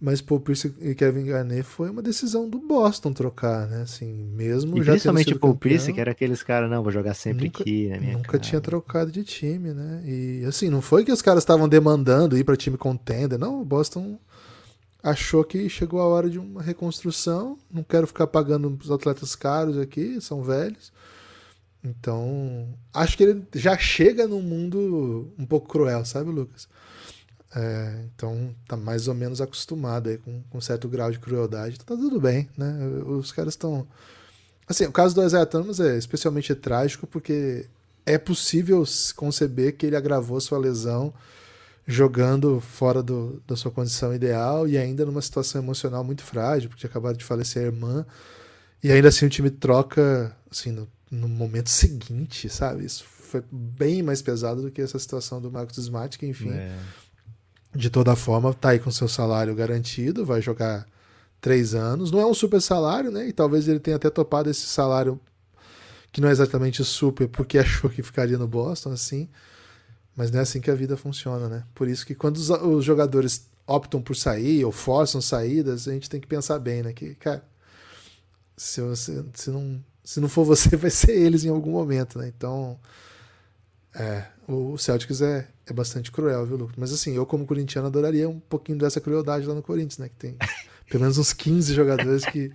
Mas Paul Pierce e Kevin Garnett foi uma decisão do Boston trocar, né? Assim, mesmo e já principalmente Paul campeão, Pierce, que era aqueles caras, não, vou jogar sempre nunca, aqui, né? Nunca cara. tinha trocado de time, né? E assim, não foi que os caras estavam demandando ir para time contender, não. O Boston achou que chegou a hora de uma reconstrução. Não quero ficar pagando os atletas caros aqui, são velhos. Então, acho que ele já chega num mundo um pouco cruel, sabe, Lucas? É, então, tá mais ou menos acostumado aí com, com certo grau de crueldade. Então, tá tudo bem, né? Os caras estão. Assim, o caso do Isaiah Thomas é especialmente trágico porque é possível conceber que ele agravou sua lesão jogando fora do, da sua condição ideal e ainda numa situação emocional muito frágil, porque acabado de falecer a irmã. E ainda assim o time troca assim, no, no momento seguinte, sabe? Isso foi bem mais pesado do que essa situação do Marcos Smart, que enfim, é. de toda forma, tá aí com seu salário garantido, vai jogar três anos. Não é um super salário, né? E talvez ele tenha até topado esse salário que não é exatamente super, porque <laughs> achou que ficaria no Boston, assim. Mas não é assim que a vida funciona, né? Por isso que quando os, os jogadores optam por sair ou forçam saídas, a gente tem que pensar bem, né? Que, cara, se, você, se, não, se não for você, <laughs> vai ser eles em algum momento, né? Então, é, o Celtics é, é bastante cruel, viu, Lucas? Mas assim, eu como corintiano adoraria um pouquinho dessa crueldade lá no Corinthians, né? Que tem <laughs> pelo menos uns 15 jogadores que...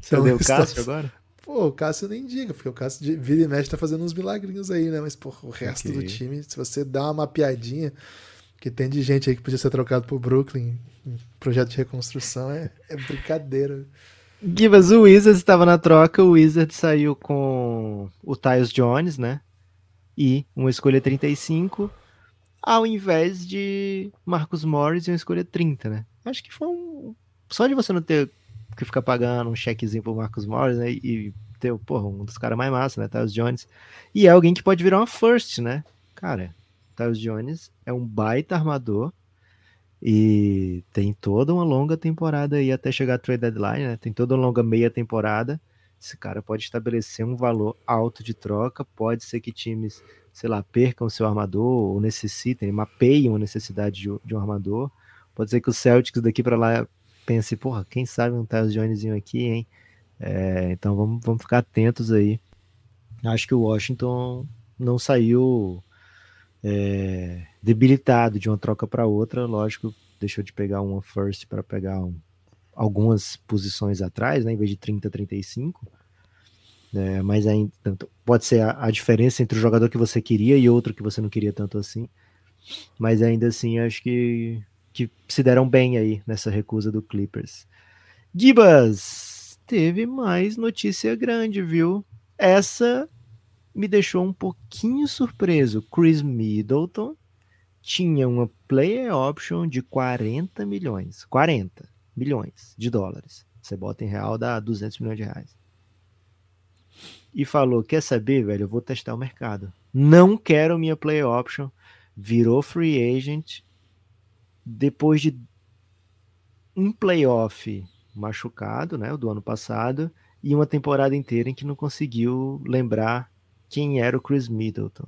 Você deu o <laughs> Cássio agora? Pô, o Cássio nem diga, porque o Cássio de vira e mexe tá fazendo uns milagrinhos aí, né? Mas, pô, o resto okay. do time, se você dá uma mapeadinha, que tem de gente aí que podia ser trocado pro Brooklyn, em projeto de reconstrução, é, é brincadeira. Gibas, o Wizards estava na troca, o Wizards saiu com o Tyus Jones, né? E uma escolha 35, ao invés de Marcus Morris e uma escolha 30, né? Acho que foi um. Só de você não ter que fica pagando um chequezinho pro Marcos Morris, né? E ter, porra, um dos caras mais massa, né? Tyus Jones. E é alguém que pode virar uma first, né? Cara, Tyus Jones é um baita armador e tem toda uma longa temporada aí até chegar a trade deadline, né? Tem toda uma longa meia temporada. Esse cara pode estabelecer um valor alto de troca. Pode ser que times, sei lá, percam seu armador ou necessitem, mapeiam a necessidade de, de um armador. Pode ser que o Celtics daqui para lá pense, porra, quem sabe um Tyus Jonesinho aqui, hein? É, então vamos, vamos ficar atentos aí. Acho que o Washington não saiu é, debilitado de uma troca para outra, lógico, deixou de pegar uma first para pegar um, algumas posições atrás, né, em vez de 30, 35. É, mas ainda pode ser a, a, diferença entre o jogador que você queria e outro que você não queria tanto assim. Mas ainda assim, acho que que se deram bem aí nessa recusa do Clippers. Gibas, teve mais notícia grande, viu? Essa me deixou um pouquinho surpreso. Chris Middleton tinha uma player option de 40 milhões. 40 milhões de dólares. Você bota em real, dá 200 milhões de reais. E falou: Quer saber, velho? Eu vou testar o mercado. Não quero minha player option. Virou free agent depois de um playoff machucado, né, o do ano passado, e uma temporada inteira em que não conseguiu lembrar quem era o Chris Middleton.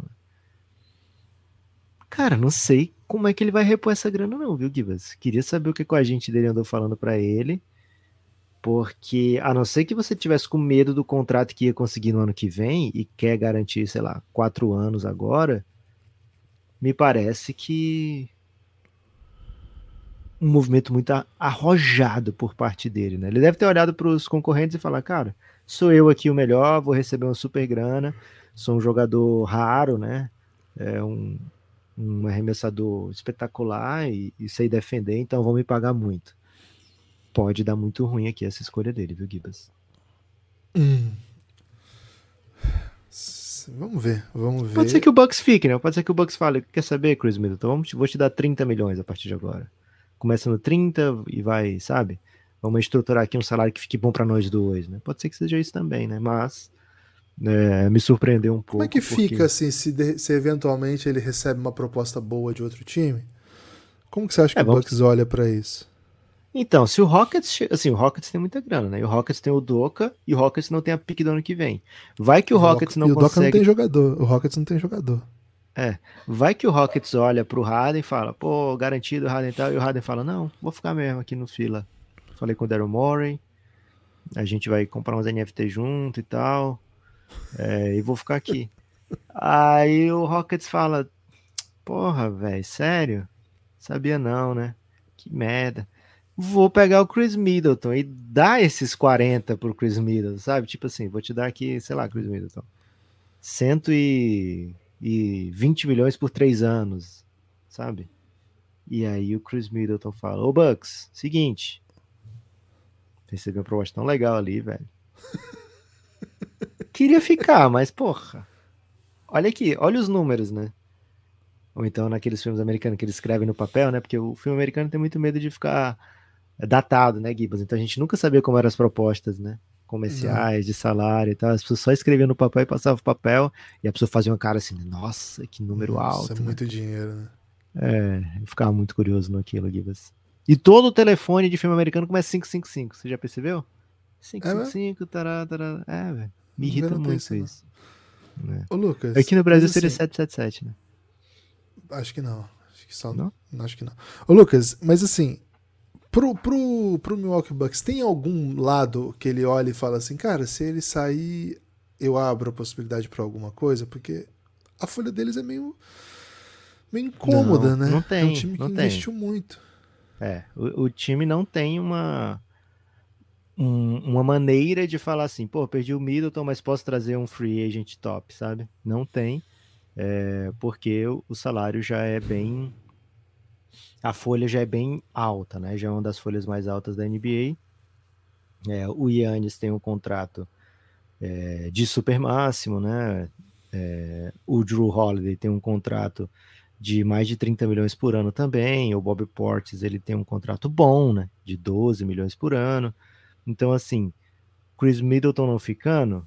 Cara, não sei como é que ele vai repor essa grana não, viu, Gibas? Queria saber o que com a gente dele andou falando para ele, porque a não ser que você tivesse com medo do contrato que ia conseguir no ano que vem e quer garantir, sei lá, quatro anos agora, me parece que um movimento muito arrojado por parte dele, né? Ele deve ter olhado para os concorrentes e falar, cara, sou eu aqui o melhor, vou receber uma super grana, sou um jogador raro, né? É um, um arremessador espetacular e, e sei defender, então vão me pagar muito. Pode dar muito ruim aqui essa escolha dele, viu, Gibas? Hum. Vamos ver, vamos ver. Pode ser que o Bucks fique, né? Pode ser que o Bucks fale, quer saber, Chris Middleton, vamos, vou te dar 30 milhões a partir de agora começa no 30 e vai, sabe? Vamos estruturar aqui um salário que fique bom para nós dois, né? Pode ser que seja isso também, né? Mas é, me surpreendeu um pouco. Como é que porque... fica assim, se, de, se eventualmente ele recebe uma proposta boa de outro time? Como que você acha que é, o Bucks olha para isso? Então, se o Rockets, assim, o Rockets tem muita grana, né? E o Rockets tem o Doca e o Rockets não tem a pique do ano que vem. Vai que o, o Rockets não e consegue. O Doca não tem jogador. O Rockets não tem jogador. É, vai que o Rockets olha pro Harden e fala, pô, garantido o Harden e tal, e o Harden fala, não, vou ficar mesmo aqui no fila. Falei com o Daryl Morey, a gente vai comprar uns NFT junto e tal, é, e vou ficar aqui. Aí o Rockets fala, porra, velho, sério? Sabia não, né? Que merda. Vou pegar o Chris Middleton e dar esses 40 pro Chris Middleton, sabe? Tipo assim, vou te dar aqui, sei lá, Chris Middleton 120 milhões por três anos, sabe? E aí o Chris Middleton fala: Ô Bucks, seguinte. Recebeu uma proposta tão legal ali, velho. <laughs> Queria ficar, mas porra. Olha aqui, olha os números, né? Ou então naqueles filmes americanos que eles escrevem no papel, né? Porque o filme americano tem muito medo de ficar datado, né, Gibbons? Então a gente nunca sabia como eram as propostas, né? Comerciais, de salário e tal. As pessoas só escreviam no papel e passavam o papel, e a pessoa fazia uma cara assim, nossa, que número nossa, alto. Isso é muito né? dinheiro, né? É, eu ficava muito curioso naquilo, Gibbons. E todo o telefone de filme americano começa 555, você já percebeu? 555, é, tará, tará. É, velho. Me irrita muito isso. isso. Né? Ô, Lucas. Aqui no Brasil seria assim, 777, né? Acho que não. Acho que só. Não? Acho que não. Ô, Lucas, mas assim, pro, pro, pro Milwaukee Bucks, tem algum lado que ele olha e fala assim, cara, se ele sair, eu abro a possibilidade para alguma coisa? Porque a folha deles é meio, meio incômoda, não, né? Não tem. É um time que investiu tem. muito. É, o, o time não tem uma um, uma maneira de falar assim, pô, perdi o Middleton, mas posso trazer um free agent top, sabe? Não tem, é, porque o, salário já é bem. A folha já é bem alta, né? Já é uma das folhas mais altas da NBA. É, o Yannis tem um contrato é, de super máximo, né? É, o Drew Holiday tem um contrato de mais de 30 milhões por ano também. O Bob Portes ele tem um contrato bom, né? De 12 milhões por ano. Então, assim, Chris Middleton não ficando,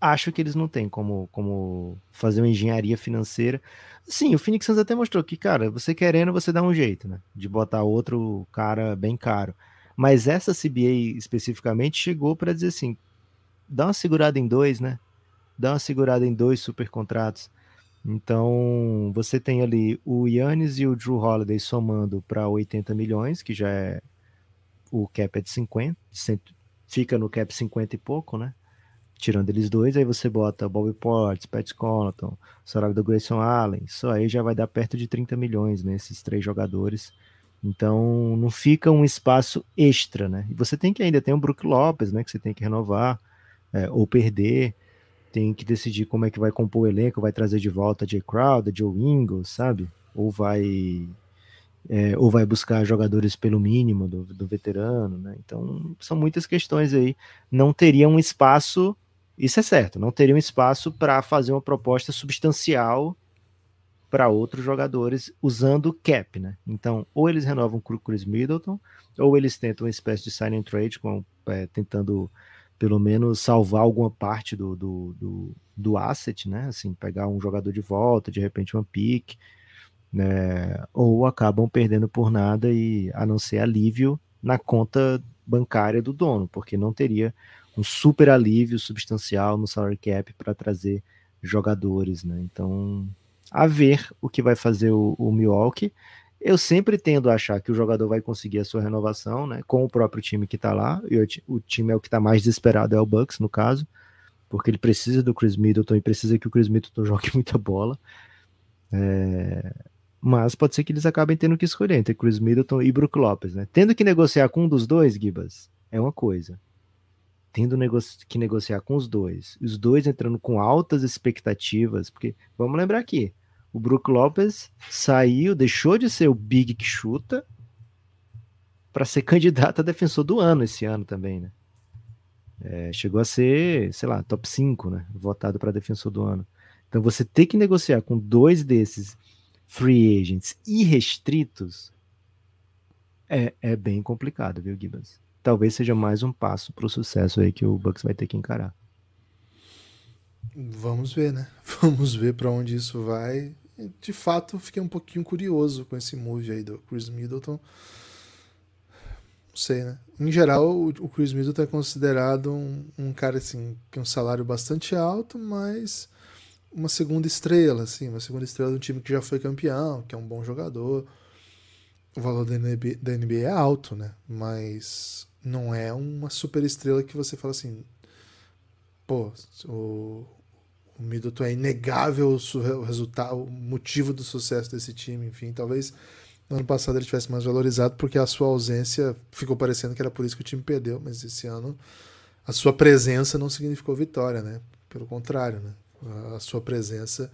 acho que eles não têm como, como fazer uma engenharia financeira. Sim, o Phoenix Suns até mostrou que, cara, você querendo, você dá um jeito, né? De botar outro cara bem caro. Mas essa CBA especificamente chegou para dizer assim: dá uma segurada em dois, né? Dá uma segurada em dois super contratos. Então, você tem ali o Yannis e o Drew Holiday somando para 80 milhões, que já é o cap é de 50, fica no cap 50 e pouco, né? Tirando eles dois, aí você bota Bobby Ports, Pat Connaughton, salário do Grayson Allen, isso aí já vai dar perto de 30 milhões né, três jogadores. Então, não fica um espaço extra, né? E você tem que ainda ter o Brook Lopes, né? Que você tem que renovar é, ou perder tem que decidir como é que vai compor o elenco, vai trazer de volta Jay Crowder, Joe Ingles, sabe? Ou vai é, ou vai buscar jogadores pelo mínimo do, do, veterano, né? Então são muitas questões aí. Não teria um espaço, isso é certo, não teria um espaço para fazer uma proposta substancial para outros jogadores usando cap, né? Então, ou eles renovam o Chris Middleton, ou eles tentam uma espécie de sign and trade, com, é, tentando pelo menos salvar alguma parte do, do, do, do, asset, né? Assim, pegar um jogador de volta, de repente uma pick, né? Ou acabam perdendo por nada e a não ser alívio na conta bancária do dono, porque não teria um super alívio substancial no salary cap para trazer jogadores, né? Então, a ver o que vai fazer o, o Milwaukee. Eu sempre tendo a achar que o jogador vai conseguir a sua renovação, né? Com o próprio time que está lá. E o, time é o que está mais desesperado, é o Bucks, no caso. Porque ele precisa do Chris Middleton e precisa que o Chris Middleton <laughs> jogue muita bola. É... Mas pode ser que eles acabem tendo que escolher entre Chris Middleton e Brook Lopes, né? Tendo que negociar com um dos dois, Gibas, é uma coisa. Tendo que negociar com os dois, os dois entrando com altas expectativas, porque vamos lembrar aqui, o Brook Lopes saiu, deixou de ser o big que chuta para ser <laughs> candidato a defensor do ano esse ano também, né? É, chegou a ser, sei lá, top 5, né? Votado para defensor do ano. Então você ter que negociar com dois desses free agents irrestritos é, é bem complicado, viu, Gibbons? Talvez seja mais um passo para o sucesso aí que o Bucks vai ter que encarar. Vamos ver, né? <laughs> Vamos ver para onde isso vai de fato, fiquei um pouquinho curioso com esse move aí do Chris Middleton. Não sei, né? Em geral, o Chris Middleton é considerado um, um cara assim, que tem um salário bastante alto, mas uma segunda estrela, assim, uma segunda estrela de um time que já foi campeão, que é um bom jogador. O valor da NBA, da NBA é alto, né? Mas não é uma super estrela que você fala assim, pô, o, o Middleton é inegável o resultado, o motivo do sucesso desse time, enfim, talvez no ano passado ele tivesse mais valorizado porque a sua ausência ficou parecendo que era por isso que o time perdeu, mas esse ano a sua presença não significou vitória, né? Pelo contrário, né? A sua presença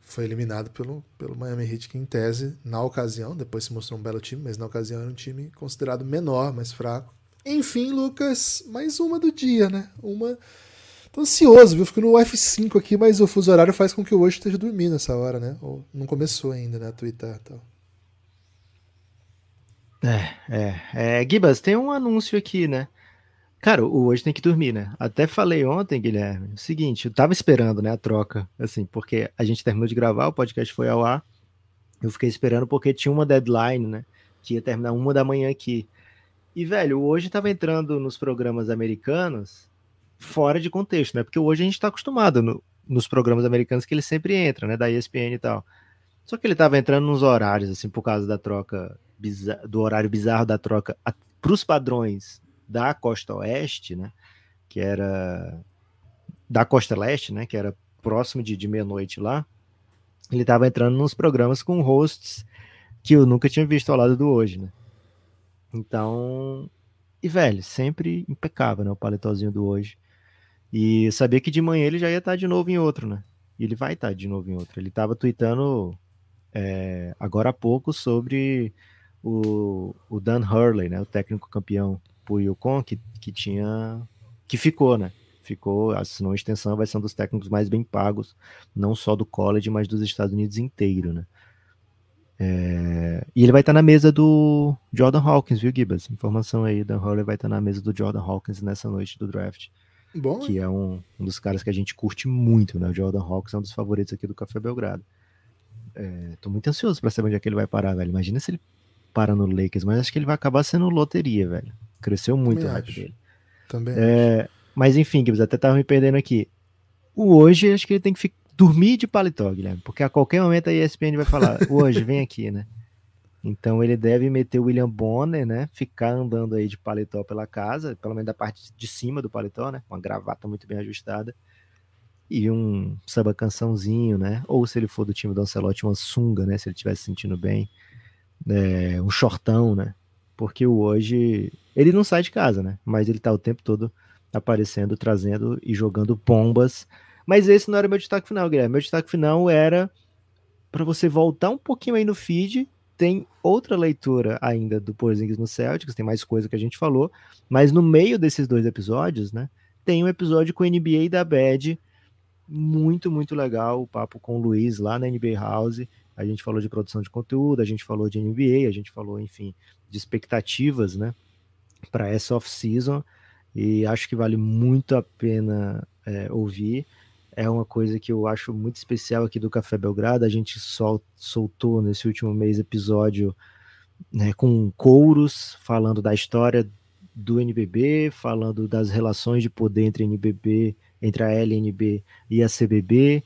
foi eliminado pelo, pelo Miami Heat, que em tese, na ocasião, depois se mostrou um belo time, mas na ocasião era um time considerado menor, mais fraco. Enfim, Lucas, mais uma do dia, né? Uma. Tô ansioso, viu? Fico no F5 aqui, mas o fuso horário faz com que eu hoje esteja dormindo nessa hora, né? Ou não começou ainda, né? Twitter e tal. É, é, é. Gibas, tem um anúncio aqui, né? Cara, o hoje tem que dormir, né? Até falei ontem, Guilherme, o seguinte, eu tava esperando, né, a troca, assim, porque a gente terminou de gravar, o podcast foi ao ar, eu fiquei esperando porque tinha uma deadline, né, que ia terminar uma da manhã aqui. E, velho, hoje tava entrando nos programas americanos fora de contexto, né? Porque hoje a gente tá acostumado no, nos programas americanos que ele sempre entra, né, da ESPN e tal. Só que ele tava entrando nos horários, assim, por causa da troca, do horário bizarro da troca para os padrões da costa oeste, né, que era da costa leste, né, que era próximo de, de meia-noite lá, ele estava entrando nos programas com hosts que eu nunca tinha visto ao lado do hoje, né. Então, e velho, sempre impecável, né, o paletozinho do hoje. E sabia que de manhã ele já ia estar de novo em outro, né? E ele vai estar de novo em outro. Ele estava tweetando é, agora há pouco sobre o, o Dan Hurley, né, o técnico campeão pro Yukon, que, que tinha. que ficou, né? Ficou, assinou a extensão, vai ser um dos técnicos mais bem pagos, não só do college, mas dos Estados Unidos inteiro, né? É, e ele vai estar na mesa do Jordan Hawkins, viu, Gibas? Informação aí, Dan Hurley vai estar na mesa do Jordan Hawkins nessa noite do draft. Bom, que é um, um dos caras que a gente curte muito, né? O Jordan Hawkins é um dos favoritos aqui do Café Belgrado. É, tô muito ansioso para saber onde é que ele vai parar, velho. Imagina se ele para no Lakers, mas acho que ele vai acabar sendo loteria, velho. Cresceu muito Também o hype dele. Também é, mas enfim, Gibbs, até tava me perdendo aqui. O hoje, acho que ele tem que dormir de paletó, Guilherme, porque a qualquer momento a ESPN vai falar, hoje, vem aqui, né? Então ele deve meter o William Bonner, né? Ficar andando aí de paletó pela casa, pelo menos da parte de cima do paletó, né? Uma gravata muito bem ajustada. E um samba cançãozinho, né? Ou se ele for do time do Ancelotti, uma sunga, né? Se ele estiver se sentindo bem. É, um shortão, né? Porque o hoje ele não sai de casa, né? Mas ele tá o tempo todo aparecendo, trazendo e jogando bombas. Mas esse não era meu destaque final, Guilherme. Meu destaque final era para você voltar um pouquinho aí no feed. Tem outra leitura ainda do Porzingis no Celtics, tem mais coisa que a gente falou, mas no meio desses dois episódios, né, tem um episódio com o NBA da Bad, muito, muito legal, o papo com o Luiz lá na NBA House, a gente falou de produção de conteúdo, a gente falou de NBA, a gente falou, enfim, de expectativas, né, para essa off-season e acho que vale muito a pena é, ouvir. É uma coisa que eu acho muito especial aqui do Café Belgrado. A gente sol, soltou nesse último mês episódio né, com couros falando da história do NBB, falando das relações de poder entre NBB, entre a LNB e a CBB,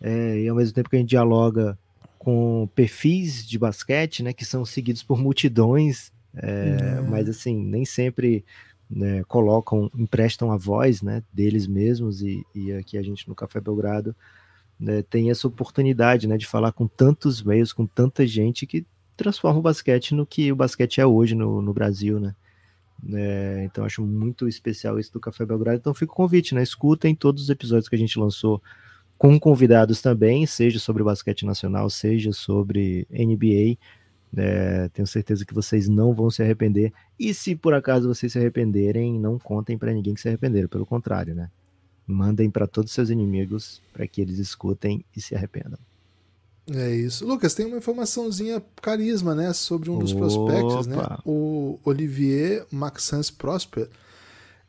é, e ao mesmo tempo que a gente dialoga com perfis de basquete, né, que são seguidos por multidões. É, mas assim, nem sempre né, colocam, emprestam a voz né, deles mesmos, e, e, aqui a gente no Café Belgrado né, tem essa oportunidade né, de falar com tantos meios, com tanta gente que transforma o basquete no que o basquete é hoje no, no Brasil, né? É, então acho muito especial isso do Café Belgrado. Então fica o convite, né? Escutem todos os episódios que a gente lançou com convidados também, seja sobre basquete nacional, seja sobre NBA. É, tenho certeza que vocês não vão se arrepender. E se por acaso vocês se arrependerem, não contem para ninguém que se arrependeram. Pelo contrário, né? Mandem para todos os seus inimigos para que eles escutem e se arrependam. É isso. Lucas, tem uma informaçãozinha carisma, né? Sobre um dos Opa. prospectos, né? O Olivier Maxence Prosper.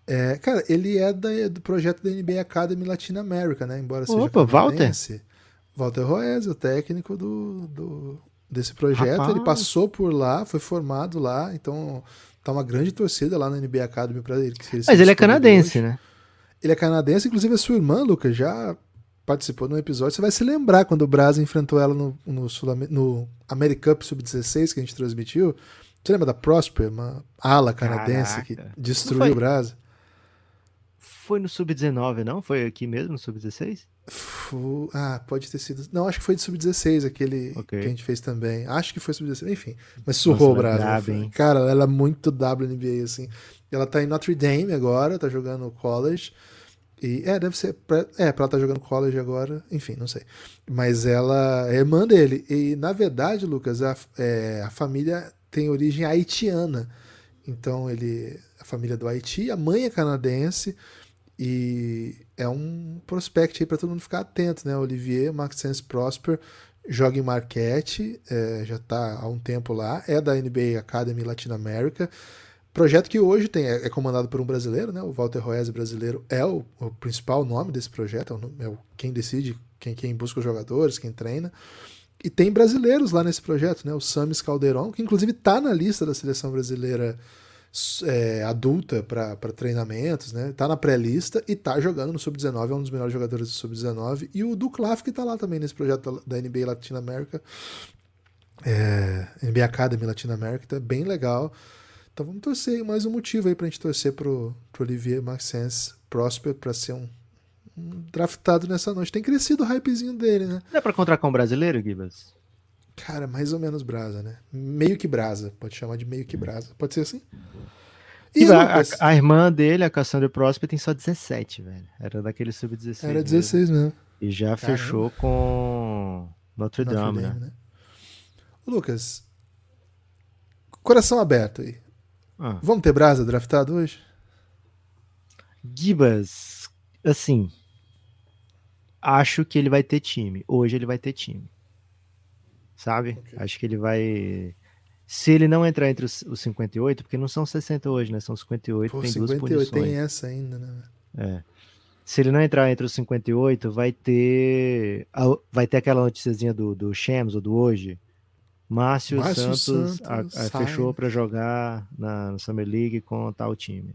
É, cara, ele é da, do projeto da NBA Academy Latina América, né? Embora seja Opa, Walter? Walter Roes, o técnico do, do desse projeto. Rapaz. Ele passou por lá, foi formado lá, então tá uma grande torcida lá na NBA Academy para ele. ele Mas ele é canadense, hoje. né? Ele é canadense, inclusive a sua irmã, Lucas, já participou de um episódio. Você vai se lembrar quando o Brasa enfrentou ela no, no, no Americup Sub-16 que a gente transmitiu. Você lembra da Prosper, uma ala canadense Caraca. que destruiu o Brasa? Foi no Sub-19, não? Foi aqui mesmo, no Sub-16? Ah, pode ter sido. Não, acho que foi de sub-16 aquele okay. que a gente fez também. Acho que foi sub-16, enfim. Mas surrou o Brasil. Cara, ela é muito WNBA, assim. Ela tá em Notre Dame agora, tá jogando college. E, é, deve ser. Pra, é, pra ela tá jogando college agora, enfim, não sei. Mas ela é irmã dele. E, na verdade, Lucas, a, é, a família tem origem haitiana. Então, ele. A família do Haiti, a mãe é canadense. E é um prospect aí para todo mundo ficar atento, né? Olivier Maxence Prosper joga em Marquette, é, já está há um tempo lá, é da NBA Academy Latin America. Projeto que hoje tem, é, é comandado por um brasileiro, né? O Walter Roese brasileiro é o, o principal nome desse projeto, é, o, é o, quem decide, quem, quem busca os jogadores, quem treina. E tem brasileiros lá nesse projeto, né? O Samis Calderon, que inclusive está na lista da seleção brasileira é, adulta para treinamentos, né? Tá na pré-lista e tá jogando no Sub-19, é um dos melhores jogadores do Sub-19. E o Duclaf que tá lá também nesse projeto da NBA Latina América, é, NBA Academy Latina América, tá bem legal. Então vamos torcer, mais um motivo aí pra gente torcer pro, pro Olivier Maxence Prosper para ser um, um, draftado nessa noite. Tem crescido o hypezinho dele, né? Dá pra contratar um brasileiro, Gibas? Cara, mais ou menos brasa, né? Meio que brasa, pode chamar de meio que brasa. Pode ser assim? E a, a, a, irmã dele, a Cassandra Prosper, tem só 17, velho. Era daquele sub-16. Era 16 mesmo. mesmo. E já Caramba. fechou com Notre Dame, Notre Dame né? né? Lucas, coração aberto aí. Ah. Vamos ter Brasa draftado hoje? Gibas, assim, acho que ele vai ter time. Hoje ele vai ter time. Sabe? Okay. Acho que ele vai. Se ele não entrar entre os, os 58, porque não são 60 hoje, né? São 58, Pô, tem 58 duas punições. tem essa ainda, né? É. Se ele não entrar entre os 58, vai ter vai ter aquela noticiazinha do, do Shams ou do hoje, Márcio, Márcio Santos, Santos a, a, fechou para jogar na, Summer League com tal time.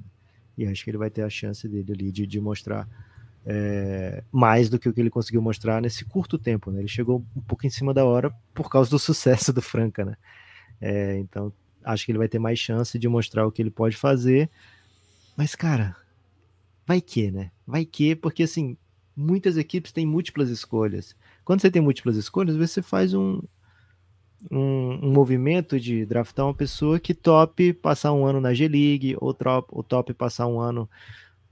E acho que ele vai ter a chance dele ali de, de mostrar é, mais do que o que ele conseguiu mostrar nesse curto tempo. Né? Ele chegou um pouco em cima da hora por causa do <laughs> sucesso do Franca. Né? É, então acho que ele vai ter mais chance de mostrar o que ele pode fazer. Mas, cara, vai que, né? Vai que, porque assim, muitas equipes têm múltiplas escolhas. Quando você tem múltiplas escolhas, você faz um, um, um, movimento de draftar uma pessoa que top passar um ano na G-League, ou, ou top passar um ano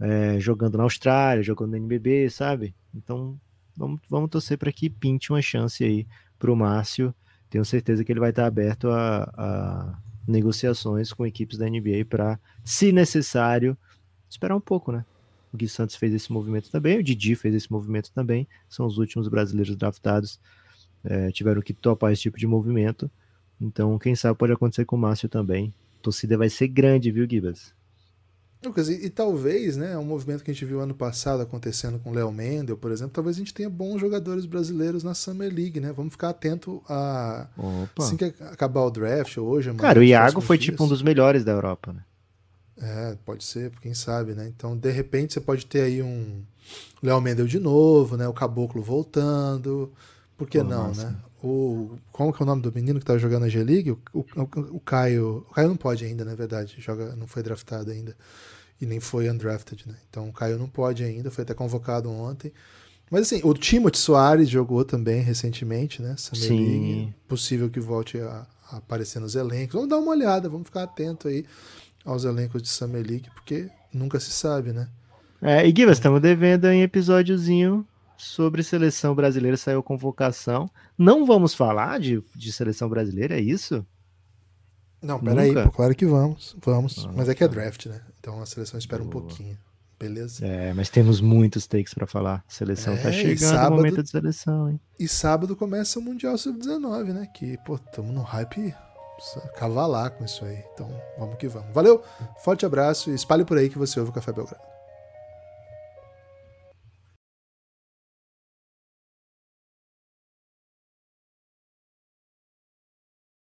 é, jogando na Austrália, jogando no NBB, sabe? Então vamos, vamos torcer para que pinte uma chance aí para o Márcio. Tenho certeza que ele vai estar aberto a, a negociações com equipes da NBA para, se necessário, esperar um pouco, né? O Gui Santos fez esse movimento também, o Didi fez esse movimento também, são os últimos brasileiros draftados é, tiveram que topar esse tipo de movimento. Então, quem sabe pode acontecer com o Márcio também. A torcida vai ser grande, viu, Gibas? Lucas, e, e, talvez, né, um movimento que a gente viu ano passado acontecendo com o Léo Mendel, por exemplo, talvez a gente tenha bons jogadores brasileiros na Summer League, né? Vamos ficar atento a Opa. assim que acabar o draft hoje. Cara, o Iago foi dias. tipo um dos melhores da Europa, né? É, pode ser, quem sabe, né? Então, de repente, você pode ter aí um Léo Mendel de novo, né? O Caboclo voltando. Por que Pô, não, nossa. né? O, como que é o nome do menino que tá jogando na G-League? O, o, o, Caio. O Caio não pode ainda, na verdade. Joga, não foi draftado ainda. E nem foi undrafted, né? Então o Caio não pode ainda, foi até convocado ontem. Mas assim, o Timothy Soares jogou também recentemente, né? Summer Sim. League. Possível que volte a, a, aparecer nos elencos. Vamos dar uma olhada, vamos ficar atento aí aos elencos de Summer League, porque nunca se sabe, né? É, e Givas, estamos devendo em episódiozinho sobre seleção brasileira saiu convocação. Não vamos falar de, de seleção brasileira, é isso? Não, peraí, claro que vamos, vamos. mas é que é draft, né? Então a seleção espera Boa. um pouquinho. Beleza? É, mas temos muitos takes para falar. A seleção tá é, tá chegando sábado, o momento de seleção, hein? E sábado começa o Mundial Sub-19, né? Que, pô, tamo no hype cavalar com isso aí. Então, vamos que vamos. Valeu, forte abraço e espalhe por aí que você ouve o Café Belgrado.